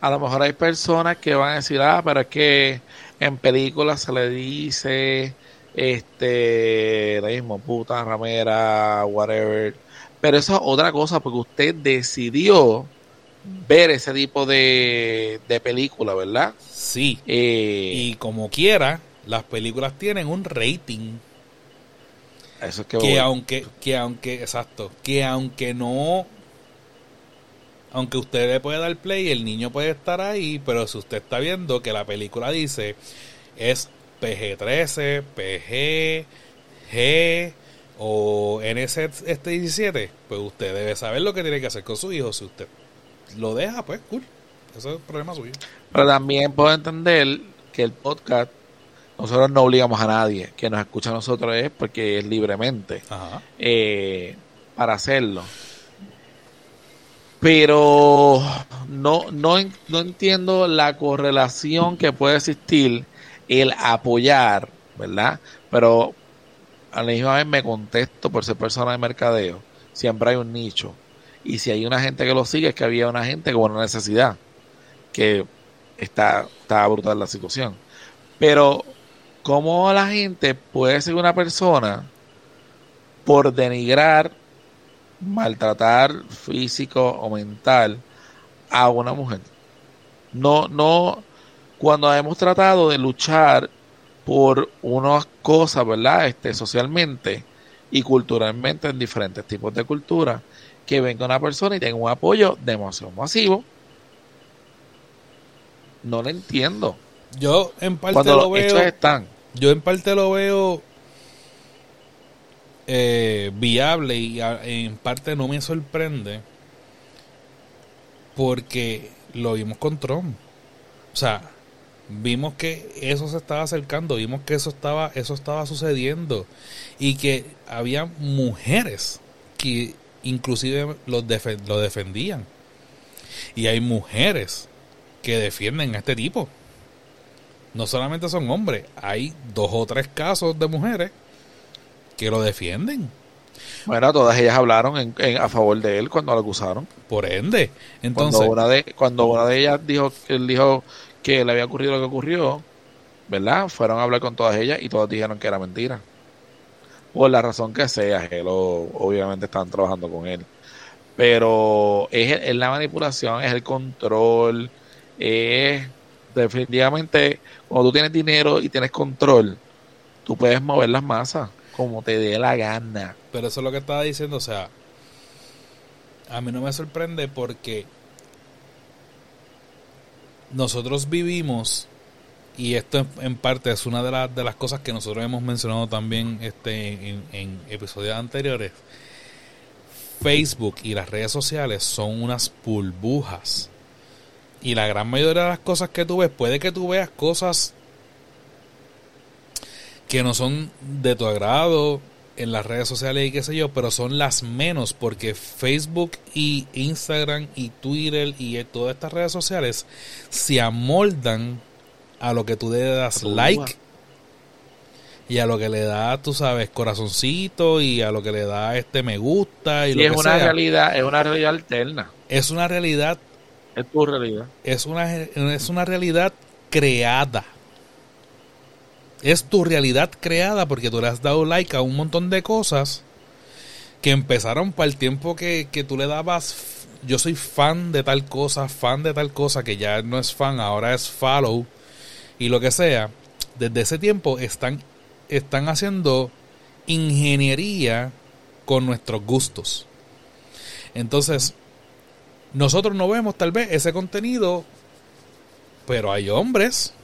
a lo mejor hay personas que van a decir, ah, pero es que en películas se le dice, este, la mismo puta, ramera, whatever pero eso es otra cosa, porque usted decidió ver ese tipo de, de película, ¿verdad? Sí. Eh, y como quiera, las películas tienen un rating. Eso es que, que aunque, que aunque, exacto, que aunque no, aunque usted le puede dar play, el niño puede estar ahí, pero si usted está viendo que la película dice es PG-13, PG, G, o en ese este 17, pues usted debe saber lo que tiene que hacer con su hijo. Si usted lo deja, pues cool. Eso es el problema suyo. Pero también puedo entender que el podcast, nosotros no obligamos a nadie que nos escucha a nosotros es porque es libremente eh, para hacerlo. Pero no, no, no entiendo la correlación que puede existir el apoyar, ¿verdad? Pero a la misma vez me contesto por ser persona de mercadeo. Siempre hay un nicho. Y si hay una gente que lo sigue, es que había una gente con una necesidad. Que está, está brutal la situación. Pero, ¿cómo la gente puede ser una persona por denigrar maltratar físico o mental a una mujer. No, no, cuando hemos tratado de luchar por unas cosas, ¿verdad? Este, socialmente y culturalmente en diferentes tipos de cultura, que venga una persona y tenga un apoyo demasiado masivo. No lo entiendo. Yo en parte Cuando lo los veo. hechos están. Yo en parte lo veo eh, viable y en parte no me sorprende porque lo vimos con Trump. O sea, vimos que eso se estaba acercando, vimos que eso estaba, eso estaba sucediendo y que había mujeres que inclusive lo, lo defendían. Y hay mujeres que defienden a este tipo. No solamente son hombres, hay dos o tres casos de mujeres que lo defienden. Bueno, todas ellas hablaron en, en- a favor de él cuando lo acusaron. Por ende, Cuando entonces, una de cuando una de ellas dijo él dijo que le había ocurrido lo que ocurrió, ¿verdad? Fueron a hablar con todas ellas y todas dijeron que era mentira. Por la razón que sea, él obviamente estaban trabajando con él. Pero es, es la manipulación, es el control, es definitivamente cuando tú tienes dinero y tienes control, tú puedes mover las masas como te dé la gana. pero eso es lo que estaba diciendo, o sea, a mí no me sorprende porque nosotros vivimos y esto en, parte es una de, las de las cosas que nosotros hemos mencionado también este en, en episodios anteriores. Facebook y las redes sociales son unas burbujas. Y la gran mayoría de las cosas que tú ves, puede que tú veas cosas que no son de tu agrado en las redes sociales y qué sé yo, pero son las menos porque Facebook y Instagram y Twitter y todas estas redes sociales se amoldan a lo que tú le das like y a lo que le da, tú sabes, corazoncito y a lo que le da este me gusta y, Y lo es que una sea. realidad, es una realidad alterna. Es una realidad, Es tu realidad. es una, es una realidad creada. Es tu realidad creada porque tú le has dado like a un montón de cosas que empezaron para el tiempo que, que tú le dabas. Yo soy fan de tal cosa, fan de tal cosa, que ya no es fan, ahora es follow y lo que sea. Desde ese tiempo están, están haciendo ingeniería con nuestros gustos. Entonces, nosotros no vemos tal vez ese contenido, pero hay hombres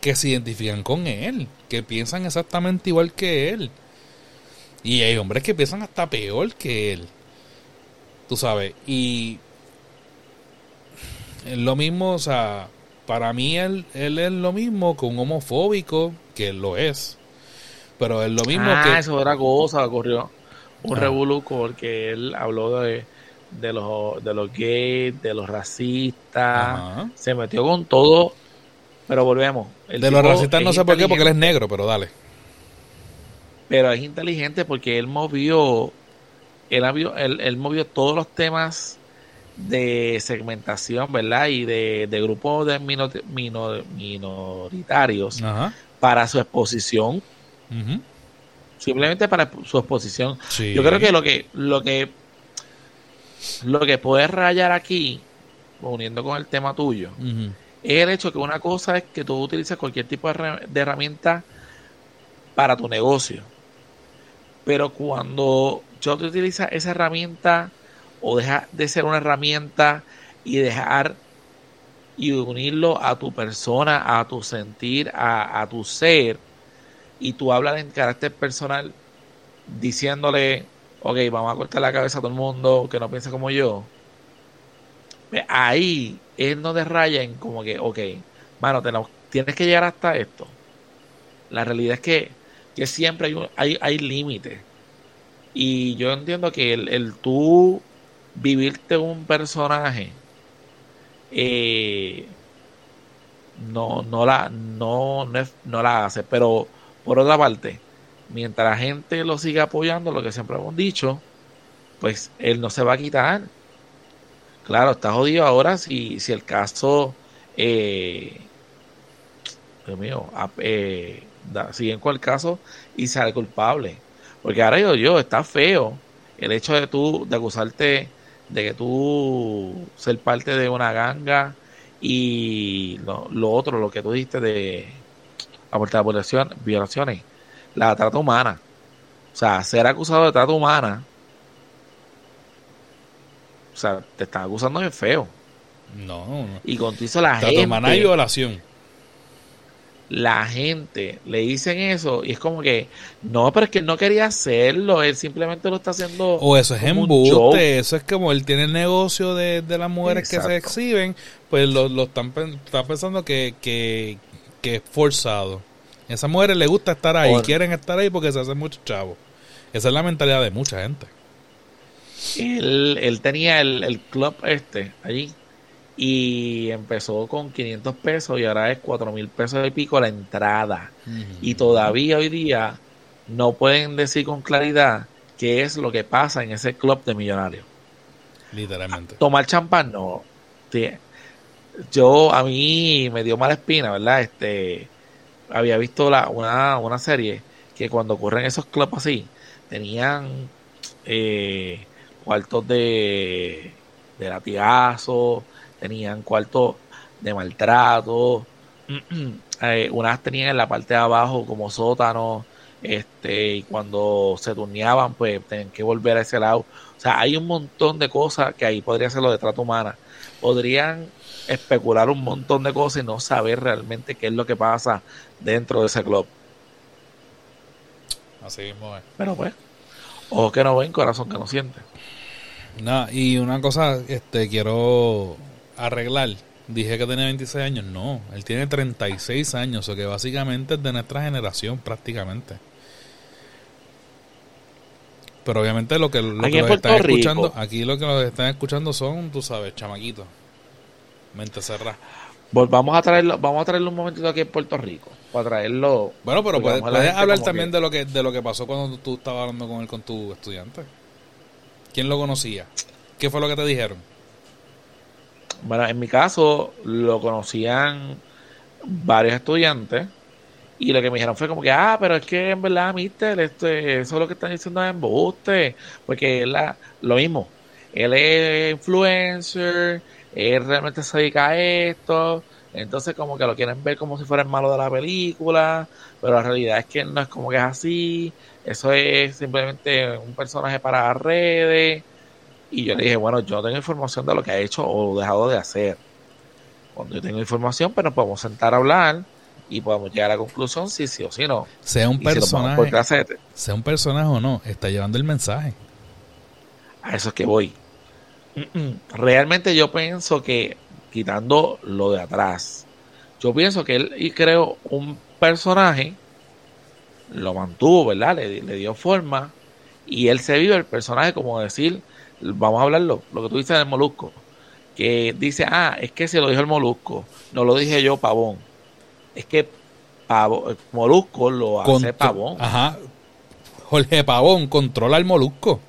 que se identifican con él, que piensan exactamente igual que él. Y hay hombres que piensan hasta peor que él. Tú sabes, y es lo mismo, o sea, para mí él, él es lo mismo que un homofóbico, que él lo es. Pero es lo mismo ah, que... eso es otra cosa, ocurrió un Ah. revolú porque él habló de, de los de los gays, de los racistas, Ajá. se metió con todo, pero volvemos. el De los racistas no sé por qué, porque él es negro, pero dale. Pero es inteligente porque él movió, él, él, él movió todos los temas de segmentación, ¿verdad? Y de, de grupos de mino- mino- minoritarios Ajá. para su exposición, simplemente para su exposición. Sí. Yo creo que lo que lo que lo que puede rayar aquí, uniendo con el tema tuyo, es el hecho que una cosa es que tú utilices cualquier tipo de herramienta para tu negocio. Pero cuando yo te utiliza esa herramienta o deja de ser una herramienta y dejar y unirlo a tu persona, a tu sentir, a, a tu ser, y tú hablas en carácter personal diciéndole, ok, vamos a cortar la cabeza a todo el mundo que no piensa como yo. Ahí es donde rayan como que, ok, mano, tienes que llegar hasta esto. La realidad es que, que siempre hay, un- hay, hay límites. Y yo entiendo que el, el tú vivirte un personaje eh, no, no la, no, no, no la hace. Pero por otra parte, mientras la gente lo siga apoyando, lo que siempre hemos dicho, pues él no se va a quitar. Claro, está jodido ahora si, si el caso, eh, Dios mío, eh, da- siguen caso y sale culpable. Porque ahora digo yo, está feo el hecho de tú, de acusarte de que tú ser parte de una ganga y lo, otro, lo que tú dijiste de abortación, violaciones, la trata humana. O sea, ser acusado de trata humana, o sea, te están acusando de feo. No, no. Y con eso la Trata gente, humana y violación. la gente le dicen eso y es como que, no, pero es que él no quería hacerlo, él simplemente lo está haciendo. O eso es embuste, eso es como él tiene el negocio de, de las mujeres que se exhiben, pues lo, lo están, están pensando que, que, que es forzado. Esas mujeres les gusta estar ahí, Por- quieren estar ahí porque se hacen muchos chavos. Esa es la mentalidad de mucha gente. Él, él tenía el, el club este allí y empezó con 500 pesos y ahora es 4 mil pesos y pico la entrada. Y todavía hoy día no pueden decir con claridad qué es lo que pasa en ese club de millonarios. Literalmente. Tomar champán, no. Sí. Yo, a mí me dio mala espina, ¿verdad? Este, había visto la, una, una serie que cuando ocurren esos clubs así, tenían eh, cuartos de, de latigazo, tenían cuartos de maltrato, *clears throat* eh, unas tenían en la parte de abajo como sótano, este, y cuando se turneaban, pues tenían que volver a ese lado. O sea, hay un montón de cosas que ahí podría ser lo de trata humana. Podrían especular un montón de cosas y no saber realmente qué es lo que pasa dentro de ese club. Así mismo es. Pero pues, ojos que no ven, corazón que no siente. Nada, y una cosa, este, quiero arreglar. Dije que tenía 26 años. No, él tiene 36 años, o que básicamente es de nuestra generación prácticamente. Pero obviamente lo que, lo Aquí que los están Rico. escuchando, aquí lo que los están escuchando son, tú sabes, chamaquitos. Mente cerrada. Volvamos a traerlo, vamos a traerlo un momentito aquí en Puerto Rico. Para traerlo. Bueno, pero puedes, vamos puedes hablar también que- de lo que de lo que pasó cuando tú estabas hablando con él con tu estudiante. ¿Quién lo conocía? ¿Qué fue lo que te dijeron? Bueno, en mi caso lo conocían varios estudiantes y lo que me dijeron fue como que, ah, pero es que en verdad, mister, este, eso es lo que están diciendo es embuste, porque él la, lo mismo, él es influencer, él realmente se dedica a esto, entonces como que lo quieren ver como si fuera el malo de la película, pero la realidad es que no es como que es así, eso es simplemente un personaje para las redes, y yo le dije, bueno, yo no tengo información de lo que ha hecho o dejado de hacer. Cuando yo tengo información, pues nos podemos sentar a hablar y podemos llegar a la conclusión si sí o si no. Sea un Y si nos vamos por personaje, sea un personaje o no, está llevando el mensaje. a eso es que voy. Realmente yo pienso que, quitando lo de atrás, yo pienso que él y creó un personaje, lo mantuvo, ¿verdad? Le, le dio forma y él se vive el personaje como decir, vamos a hablarlo, lo que tú dices del molusco, que dice, ah, es que se lo dijo el molusco, no lo dije yo, pavón. Es que pavo, molusco lo hace Contro- pavón. Ajá. Jorge Pavón controla el molusco.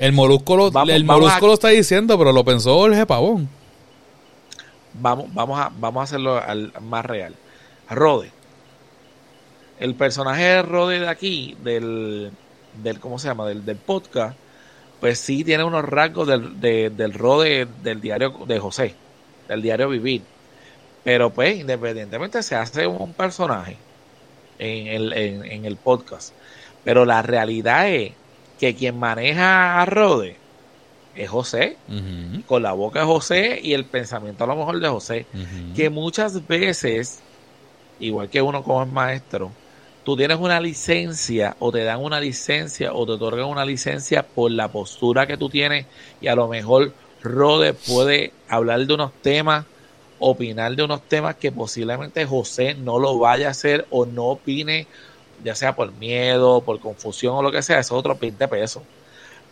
El molusco lo, Vamos- el vamos molusco a- lo está diciendo, pero lo pensó Jorge Pavón. Vamos, vamos, a, vamos a hacerlo al más real. Rode. El personaje de Rode de aquí, del, del ¿cómo se llama? Del, del podcast, pues sí tiene unos rasgos del, de- del Rode del diario de José, del diario Vivir. Pero pues, independientemente se hace un personaje en el, en, en el podcast. Pero la realidad es que quien maneja a Rode es José con la boca de José y el pensamiento a lo mejor de José, que muchas veces, igual que uno como es maestro, tú tienes una licencia o te dan una licencia o te otorgan una licencia por la postura que tú tienes y a lo mejor Rode puede hablar de unos temas, opinar de unos temas que posiblemente José no lo vaya a hacer o no opine, ya sea por miedo, por confusión o lo que sea, eso es otro 20 pesos.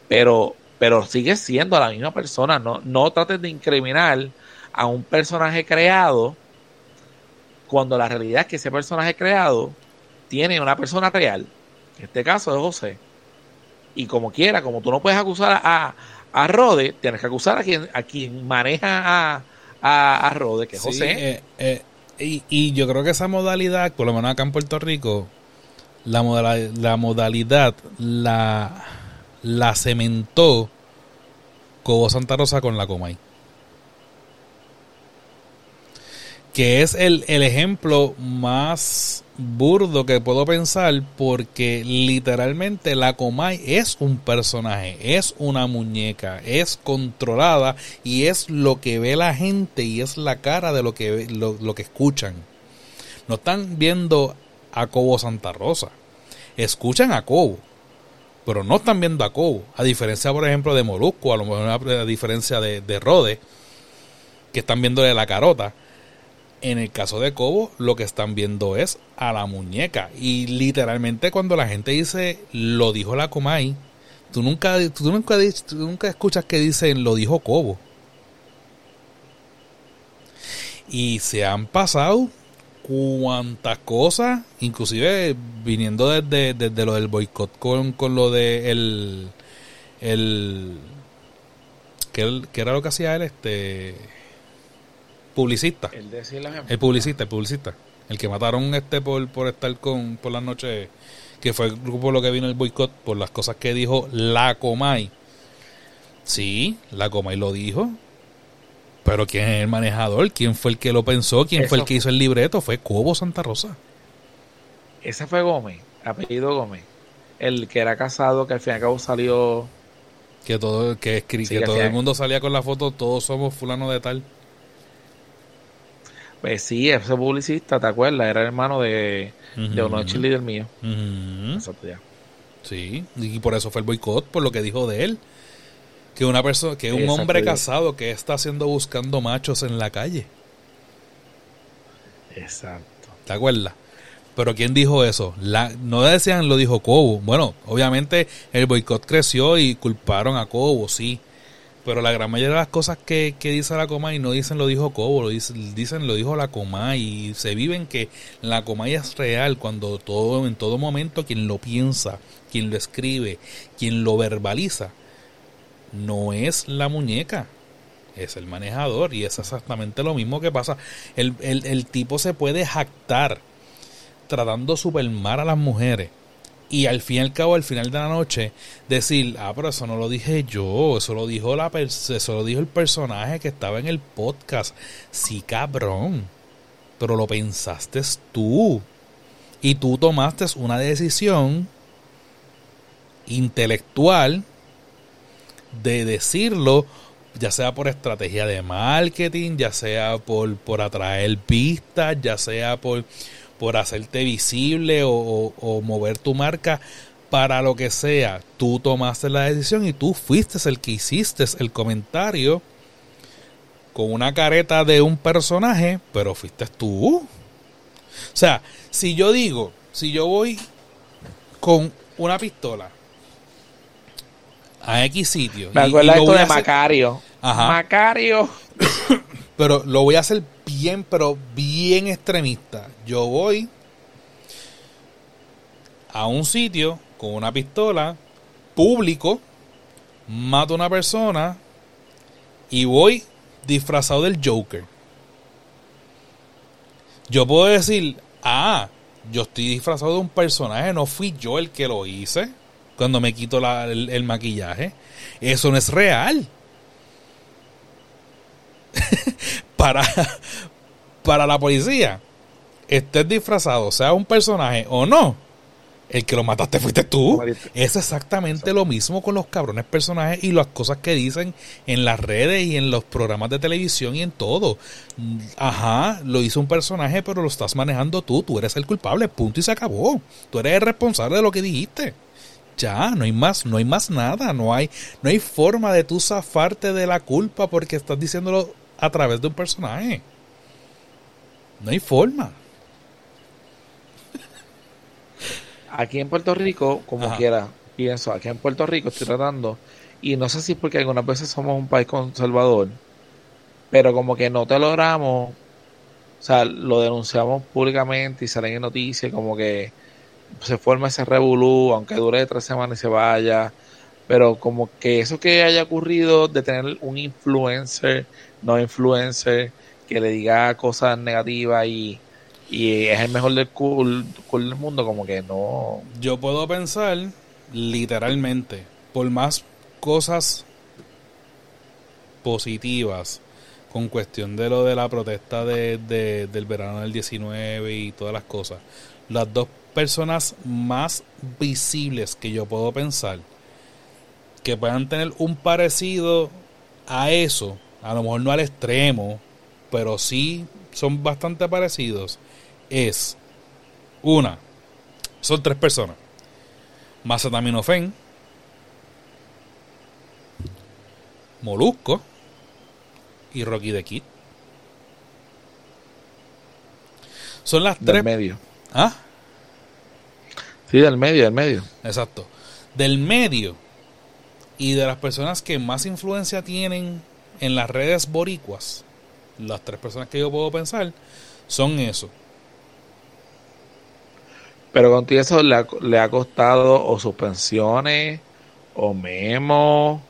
Pero, pero sigue siendo la misma persona, no, no trates de incriminar a un personaje creado cuando la realidad es que ese personaje creado tiene una persona real, en este caso es José. Y como quiera, como tú no puedes acusar a, a Rode, tienes que acusar a quien, a quien maneja a, a, a Rode, que es Sí, José. eh, eh, y, y yo creo que esa modalidad, por lo menos acá en Puerto Rico, la, modalidad, la la cementó Cobo Santa Rosa con la Comay. Que es el, el ejemplo más burdo que puedo pensar porque literalmente la Comay es un personaje, es una muñeca, es controlada y es lo que ve la gente y es la cara de lo que, lo, lo que escuchan. No están viendo a Cobo Santa Rosa, escuchan a Cobo, pero no están viendo a Cobo. A diferencia, por ejemplo, de Molusco, a lo mejor a diferencia de, de Rode, que están viéndole la carota en el caso de Cobo, lo que están viendo es a la muñeca. Y literalmente cuando la gente dice lo dijo la Comay, tú nunca, tú nunca, tú nunca escuchas que dicen lo dijo Cobo. Y se han pasado cuantas cosas, inclusive viniendo desde, desde lo del boicot con, con lo de el, el que, que era lo que hacía él, este publicista. El, El publicista, el publicista. El que mataron este por, por estar con por las noches, que fue el grupo por lo que vino el boicot, por las cosas que dijo la Comay. Sí, la Comay lo dijo. Pero ¿quién es el manejador? ¿Quién fue el que lo pensó? ¿Quién fue el que hizo el libreto? Fue Cobo Santa Rosa. Ese fue Gómez, apellido Gómez. El que era casado, que al fin y al cabo salió. Que todo, que, escri- Sí, que que todo el mundo salía con la foto, todos somos fulano de tal. Pues sí, ese publicista, ¿te acuerdas? Era hermano de, de uno de Ujú. cheerleader mío. Exacto, ya. Sí, y por eso fue el boicot, por lo que dijo de él. Que una persona, que un Exacto, hombre casado que está haciendo buscando machos en la calle. Exacto. ¿Te acuerdas? Pero ¿quién dijo eso? La, no decían lo dijo Cobo. Bueno, obviamente el boicot creció y culparon a Cobo, sí. Pero la gran mayoría de las cosas que, que dice la Comay no dicen lo dijo Cobo, lo dicen, dicen lo dijo la Comay. Y se viven que la Comay es real cuando todo, en todo momento quien lo piensa, quien lo escribe, quien lo verbaliza, no es la muñeca, es el manejador. Y es exactamente lo mismo que pasa. El, el, tipo se puede jactar tratando super mal a las mujeres. Y al fin y al cabo, al final de la noche, decir, ah, pero eso no lo dije yo, eso lo dijo la eso lo dijo el personaje que estaba en el podcast. Sí, cabrón. Pero lo pensaste tú. Y tú tomaste una decisión intelectual de decirlo, ya sea por estrategia de marketing, ya sea por, por atraer pistas, ya sea por, por hacerte visible o, o- o mover tu marca para lo que sea. Tú tomaste la decisión y tú fuiste el que hiciste el comentario con una careta de un personaje, pero fuiste tú. O sea, si yo digo, si yo voy con una pistola a X sitio Me acuerdo esto de hacer- Macario. Ajá. Macario. *coughs* pero lo voy a hacer bien, pero bien extremista. Yo voy a un sitio con una pistola público, mato a una persona y voy disfrazado del Joker. Yo puedo decir, ah, yo estoy disfrazado de un personaje, no fui yo el que lo hice cuando me quito la- el, el maquillaje. Eso no es real. *laughs* para, para la policía, estés disfrazado, sea un personaje o no, el que lo mataste fuiste tú. Es exactamente lo mismo con los cabrones personajes y las cosas que dicen en las redes y en los programas de televisión y en todo. Ajá, lo hizo un personaje, pero lo estás manejando tú. Tú eres el culpable, punto y se acabó. Tú eres el responsable de lo que dijiste. Ya, no hay más, no hay más nada, no hay, no hay forma de tú zafarte de la culpa porque estás diciéndolo a través de un personaje. No hay forma. Aquí en Puerto Rico, como Ajá. quiera, pienso, aquí en Puerto Rico estoy tratando, y no sé si es porque algunas veces somos un país conservador, pero como que no te logramos, o sea, lo denunciamos públicamente y salen en noticias, como que se forma ese revolú, aunque dure tres semanas y se vaya, pero como que eso que haya ocurrido de tener un influencer, no influencer, que le diga cosas negativas y, y es el mejor del cool, cool del mundo, como que no. Yo puedo pensar literalmente, por más cosas positivas con cuestión de lo de la protesta de, de- del verano del 19 y todas las cosas, las dos personas más visibles que yo puedo pensar que puedan tener un parecido a eso, a lo mejor no al extremo, pero sí son bastante parecidos, es una, son tres personas. Mazataminofen, Molusco y Rocky the Kid. Son las Del tres. medio. ¿Ah? Sí, del medio, del medio. Exacto. Del medio y de las personas que más influencia tienen en las redes boricuas, las tres personas que yo puedo pensar, son eso. Pero contigo eso le ha, le ha costado o suspensiones o memos,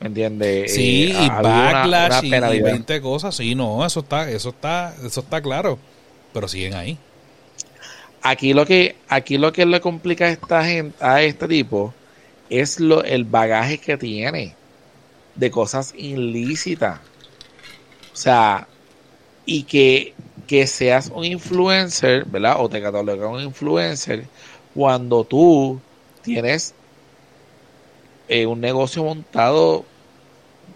¿me entiendes? Sí, Eh, y habido una- backlash una y- y, penalidad. 20 cosas. Sí, no, eso está, eso está, eso está claro. Pero siguen ahí. Aquí lo que aquí lo que le complica a esta gente, a este tipo es lo el bagaje que tiene de cosas ilícitas. O sea, y que, que seas un influencer, ¿verdad? O te catalogan un influencer cuando tú tienes eh, un negocio montado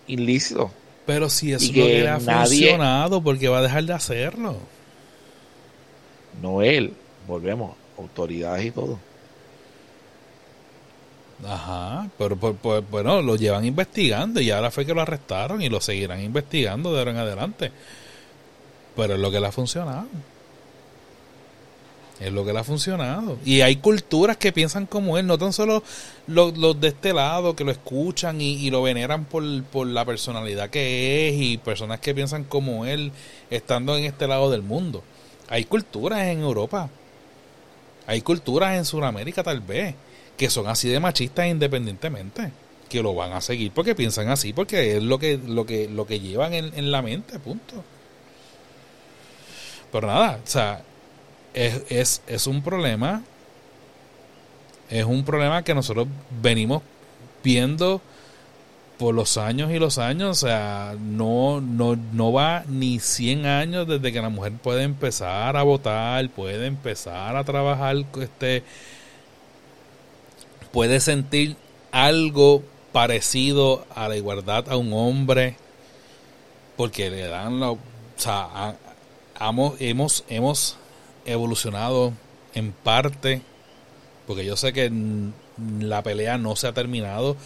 ilícito. Pero si eso que que le ha nadie- funcionado, porque va a dejar de hacerlo? No él, volvemos, autoridades y todo. Ajá, pero pues, pues, bueno, lo llevan investigando y ahora fue que lo arrestaron y lo seguirán investigando de ahora en adelante. Pero es lo que le ha funcionado. Es lo que le ha funcionado. Y hay culturas que piensan como él, no tan solo los, de este lado que lo escuchan y, lo veneran por la personalidad que es y personas que piensan como él estando en este lado del mundo. Hay culturas en Europa, hay culturas en Sudamérica tal vez que son así de machistas independientemente que lo van a seguir porque piensan así porque es lo que lo que lo que llevan en, en la mente punto. Pero nada o sea es, es, es un problema es un problema que nosotros venimos viendo por los años y los años, o sea, no, no, no va ni 100 años desde que la mujer puede empezar a votar, puede empezar a trabajar, este, puede sentir algo parecido a la igualdad a un hombre, porque le dan la, o sea, hemos, hemos, evolucionado en parte, porque yo sé que la pelea no se ha terminado,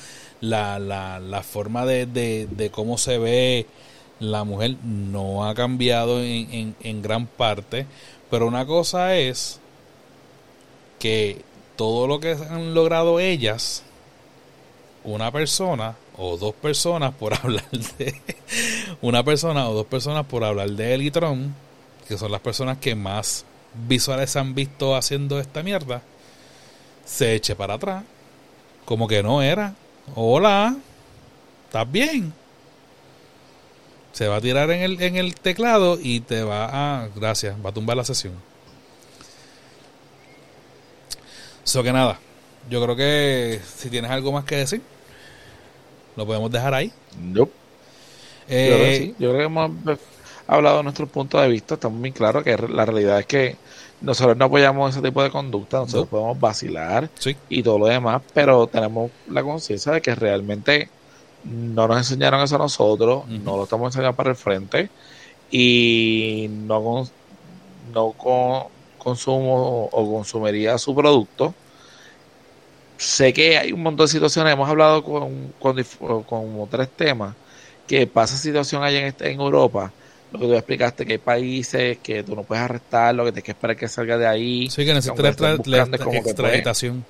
la, la, la forma de, de, de cómo se ve la mujer no ha cambiado en, en, gran parte, pero una cosa es que todo lo que han logrado ellas, una persona o dos personas por *laughs* hablar de una persona o dos personas por hablar de Elitron, que son las personas que más visuales han visto haciendo esta mierda, se eche para atrás, como que no era. Hola, ¿estás bien? Se va a tirar en el, en el teclado y te va a. Gracias, va a tumbar la sesión. Eso que nada, yo creo que si tienes algo más que decir, lo podemos dejar ahí. Nope. Yo Eh, creo que sí. Yo creo que hemos hablado de nuestro punto de vista. Estamos bien claros que la realidad es que nosotros no apoyamos ese tipo de conducta. Nosotros No. podemos vacilar sí, y todo lo demás, pero tenemos la conciencia de que realmente no nos enseñaron eso a nosotros, no lo estamos enseñando para el frente y no, no con- consumo o consumiría su producto. Sé que hay un montón de situaciones, hemos hablado con, con, tres temas, que pasa situación allá en, este- en Europa, lo que tú explicaste, que hay países que tú no puedes arrestarlo, que tienes que esperar que salga de ahí. sí que necesita Como la, pues, extraditación.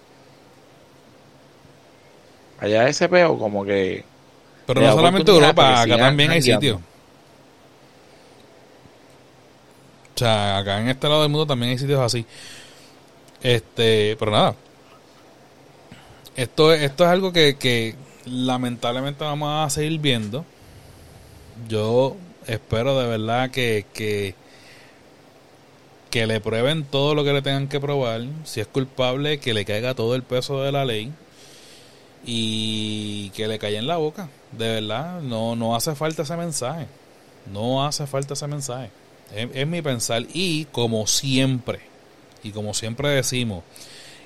Allá ese peo como que Pero no solamente Europa, acá también hay sitios. O sea, acá en este lado del mundo también hay sitios así. Este, pero nada. Esto, esto es algo que, que lamentablemente vamos a seguir viendo. Yo espero de verdad que, que, que le prueben todo lo que le tengan que probar. Si es culpable, que le caiga todo el peso de la ley. y que le cae en la boca. De verdad, no, no hace falta ese mensaje. No hace falta ese mensaje. Es, es mi pensar. Y como siempre, y como siempre decimos,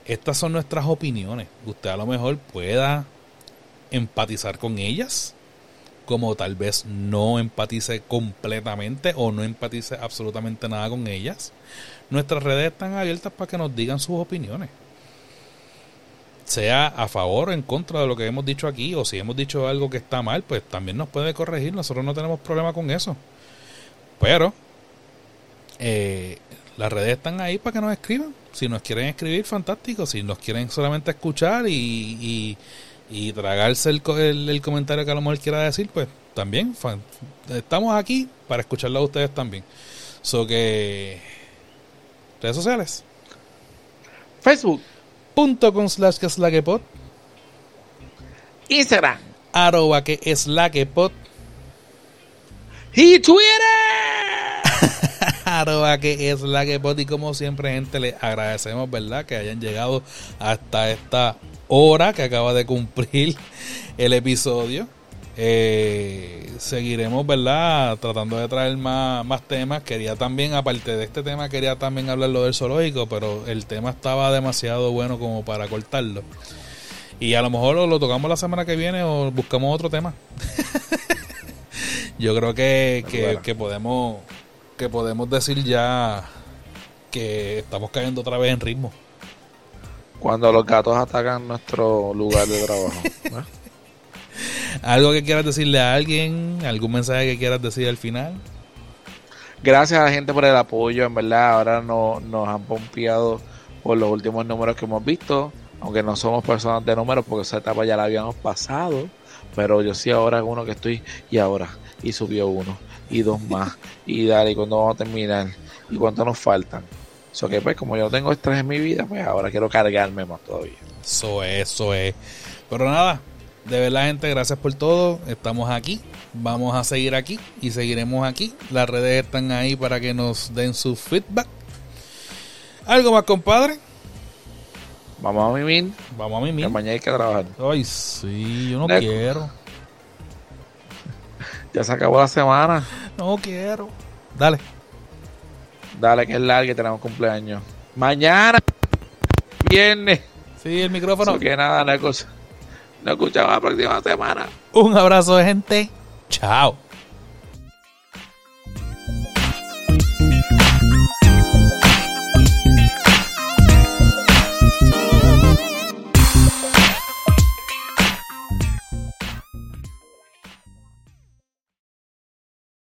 estas son nuestras opiniones. Usted a lo mejor pueda empatizar con ellas, como tal vez no empatice completamente o no empatice absolutamente nada con ellas. Nuestras redes están abiertas para que nos digan sus opiniones sea a favor o en contra de lo que hemos dicho aquí, o si hemos dicho algo que está mal, pues también nos puede corregir. Nosotros no tenemos problema con eso. Pero eh, las redes están ahí para que nos escriban. Si nos quieren escribir, fantástico. Si nos quieren solamente escuchar y, y, tragarse el, el, comentario que a lo mejor quiera decir, pues también. Estamos aquí para escucharlo a ustedes también. So que. Redes sociales. Facebook con slash que es la que pot. Instagram. Arroba que es la que pot. Y Twitter. *laughs* Arroba que es la que pot. Y como siempre, gente, le agradecemos, ¿verdad? Que hayan llegado hasta esta hora que acaba de cumplir *laughs* el episodio. Eh, seguiremos, ¿verdad? Tratando de traer más, más temas. Quería también, aparte de este tema, quería también hablar lo del zoológico, pero el tema estaba demasiado bueno como para cortarlo. Y a lo mejor lo, tocamos la semana que viene o buscamos otro tema. *laughs* Yo creo que, que, que, podemos que podemos decir ya que estamos cayendo otra vez en ritmo. Cuando los gatos atacan nuestro lugar de trabajo. *laughs* ¿Algo que quieras decirle a alguien? ¿Algún mensaje que quieras decir al final? Gracias a la gente por el apoyo, en verdad. Ahora no, nos han pompeado por los últimos números que hemos visto. Aunque no somos personas de números, porque esa etapa ya la habíamos pasado. Pero yo sí ahora uno que estoy, y ahora, y subió uno, y dos más, y dale, y cuando vamos a terminar, y cuánto nos faltan. Eso que pues como yo tengo estrés en mi vida, pues ahora quiero cargarme más todavía. Eso es, eso es. Pero nada, de verdad, gente, gracias por todo. Estamos aquí. Vamos a seguir aquí y seguiremos aquí. Las redes están ahí para que nos den su feedback. ¿Algo más, compadre? Vamos a mimir. Vamos a mimir. Que mañana hay que trabajar. Ay, sí, yo no quiero. *laughs* Ya se acabó la semana. No quiero. Dale. Dale, que es larga y tenemos cumpleaños. Mañana, viernes. Sí, el micrófono. Eso que nada, no hay cosa. Nos escuchamos la próxima semana. Un abrazo, gente. Chao.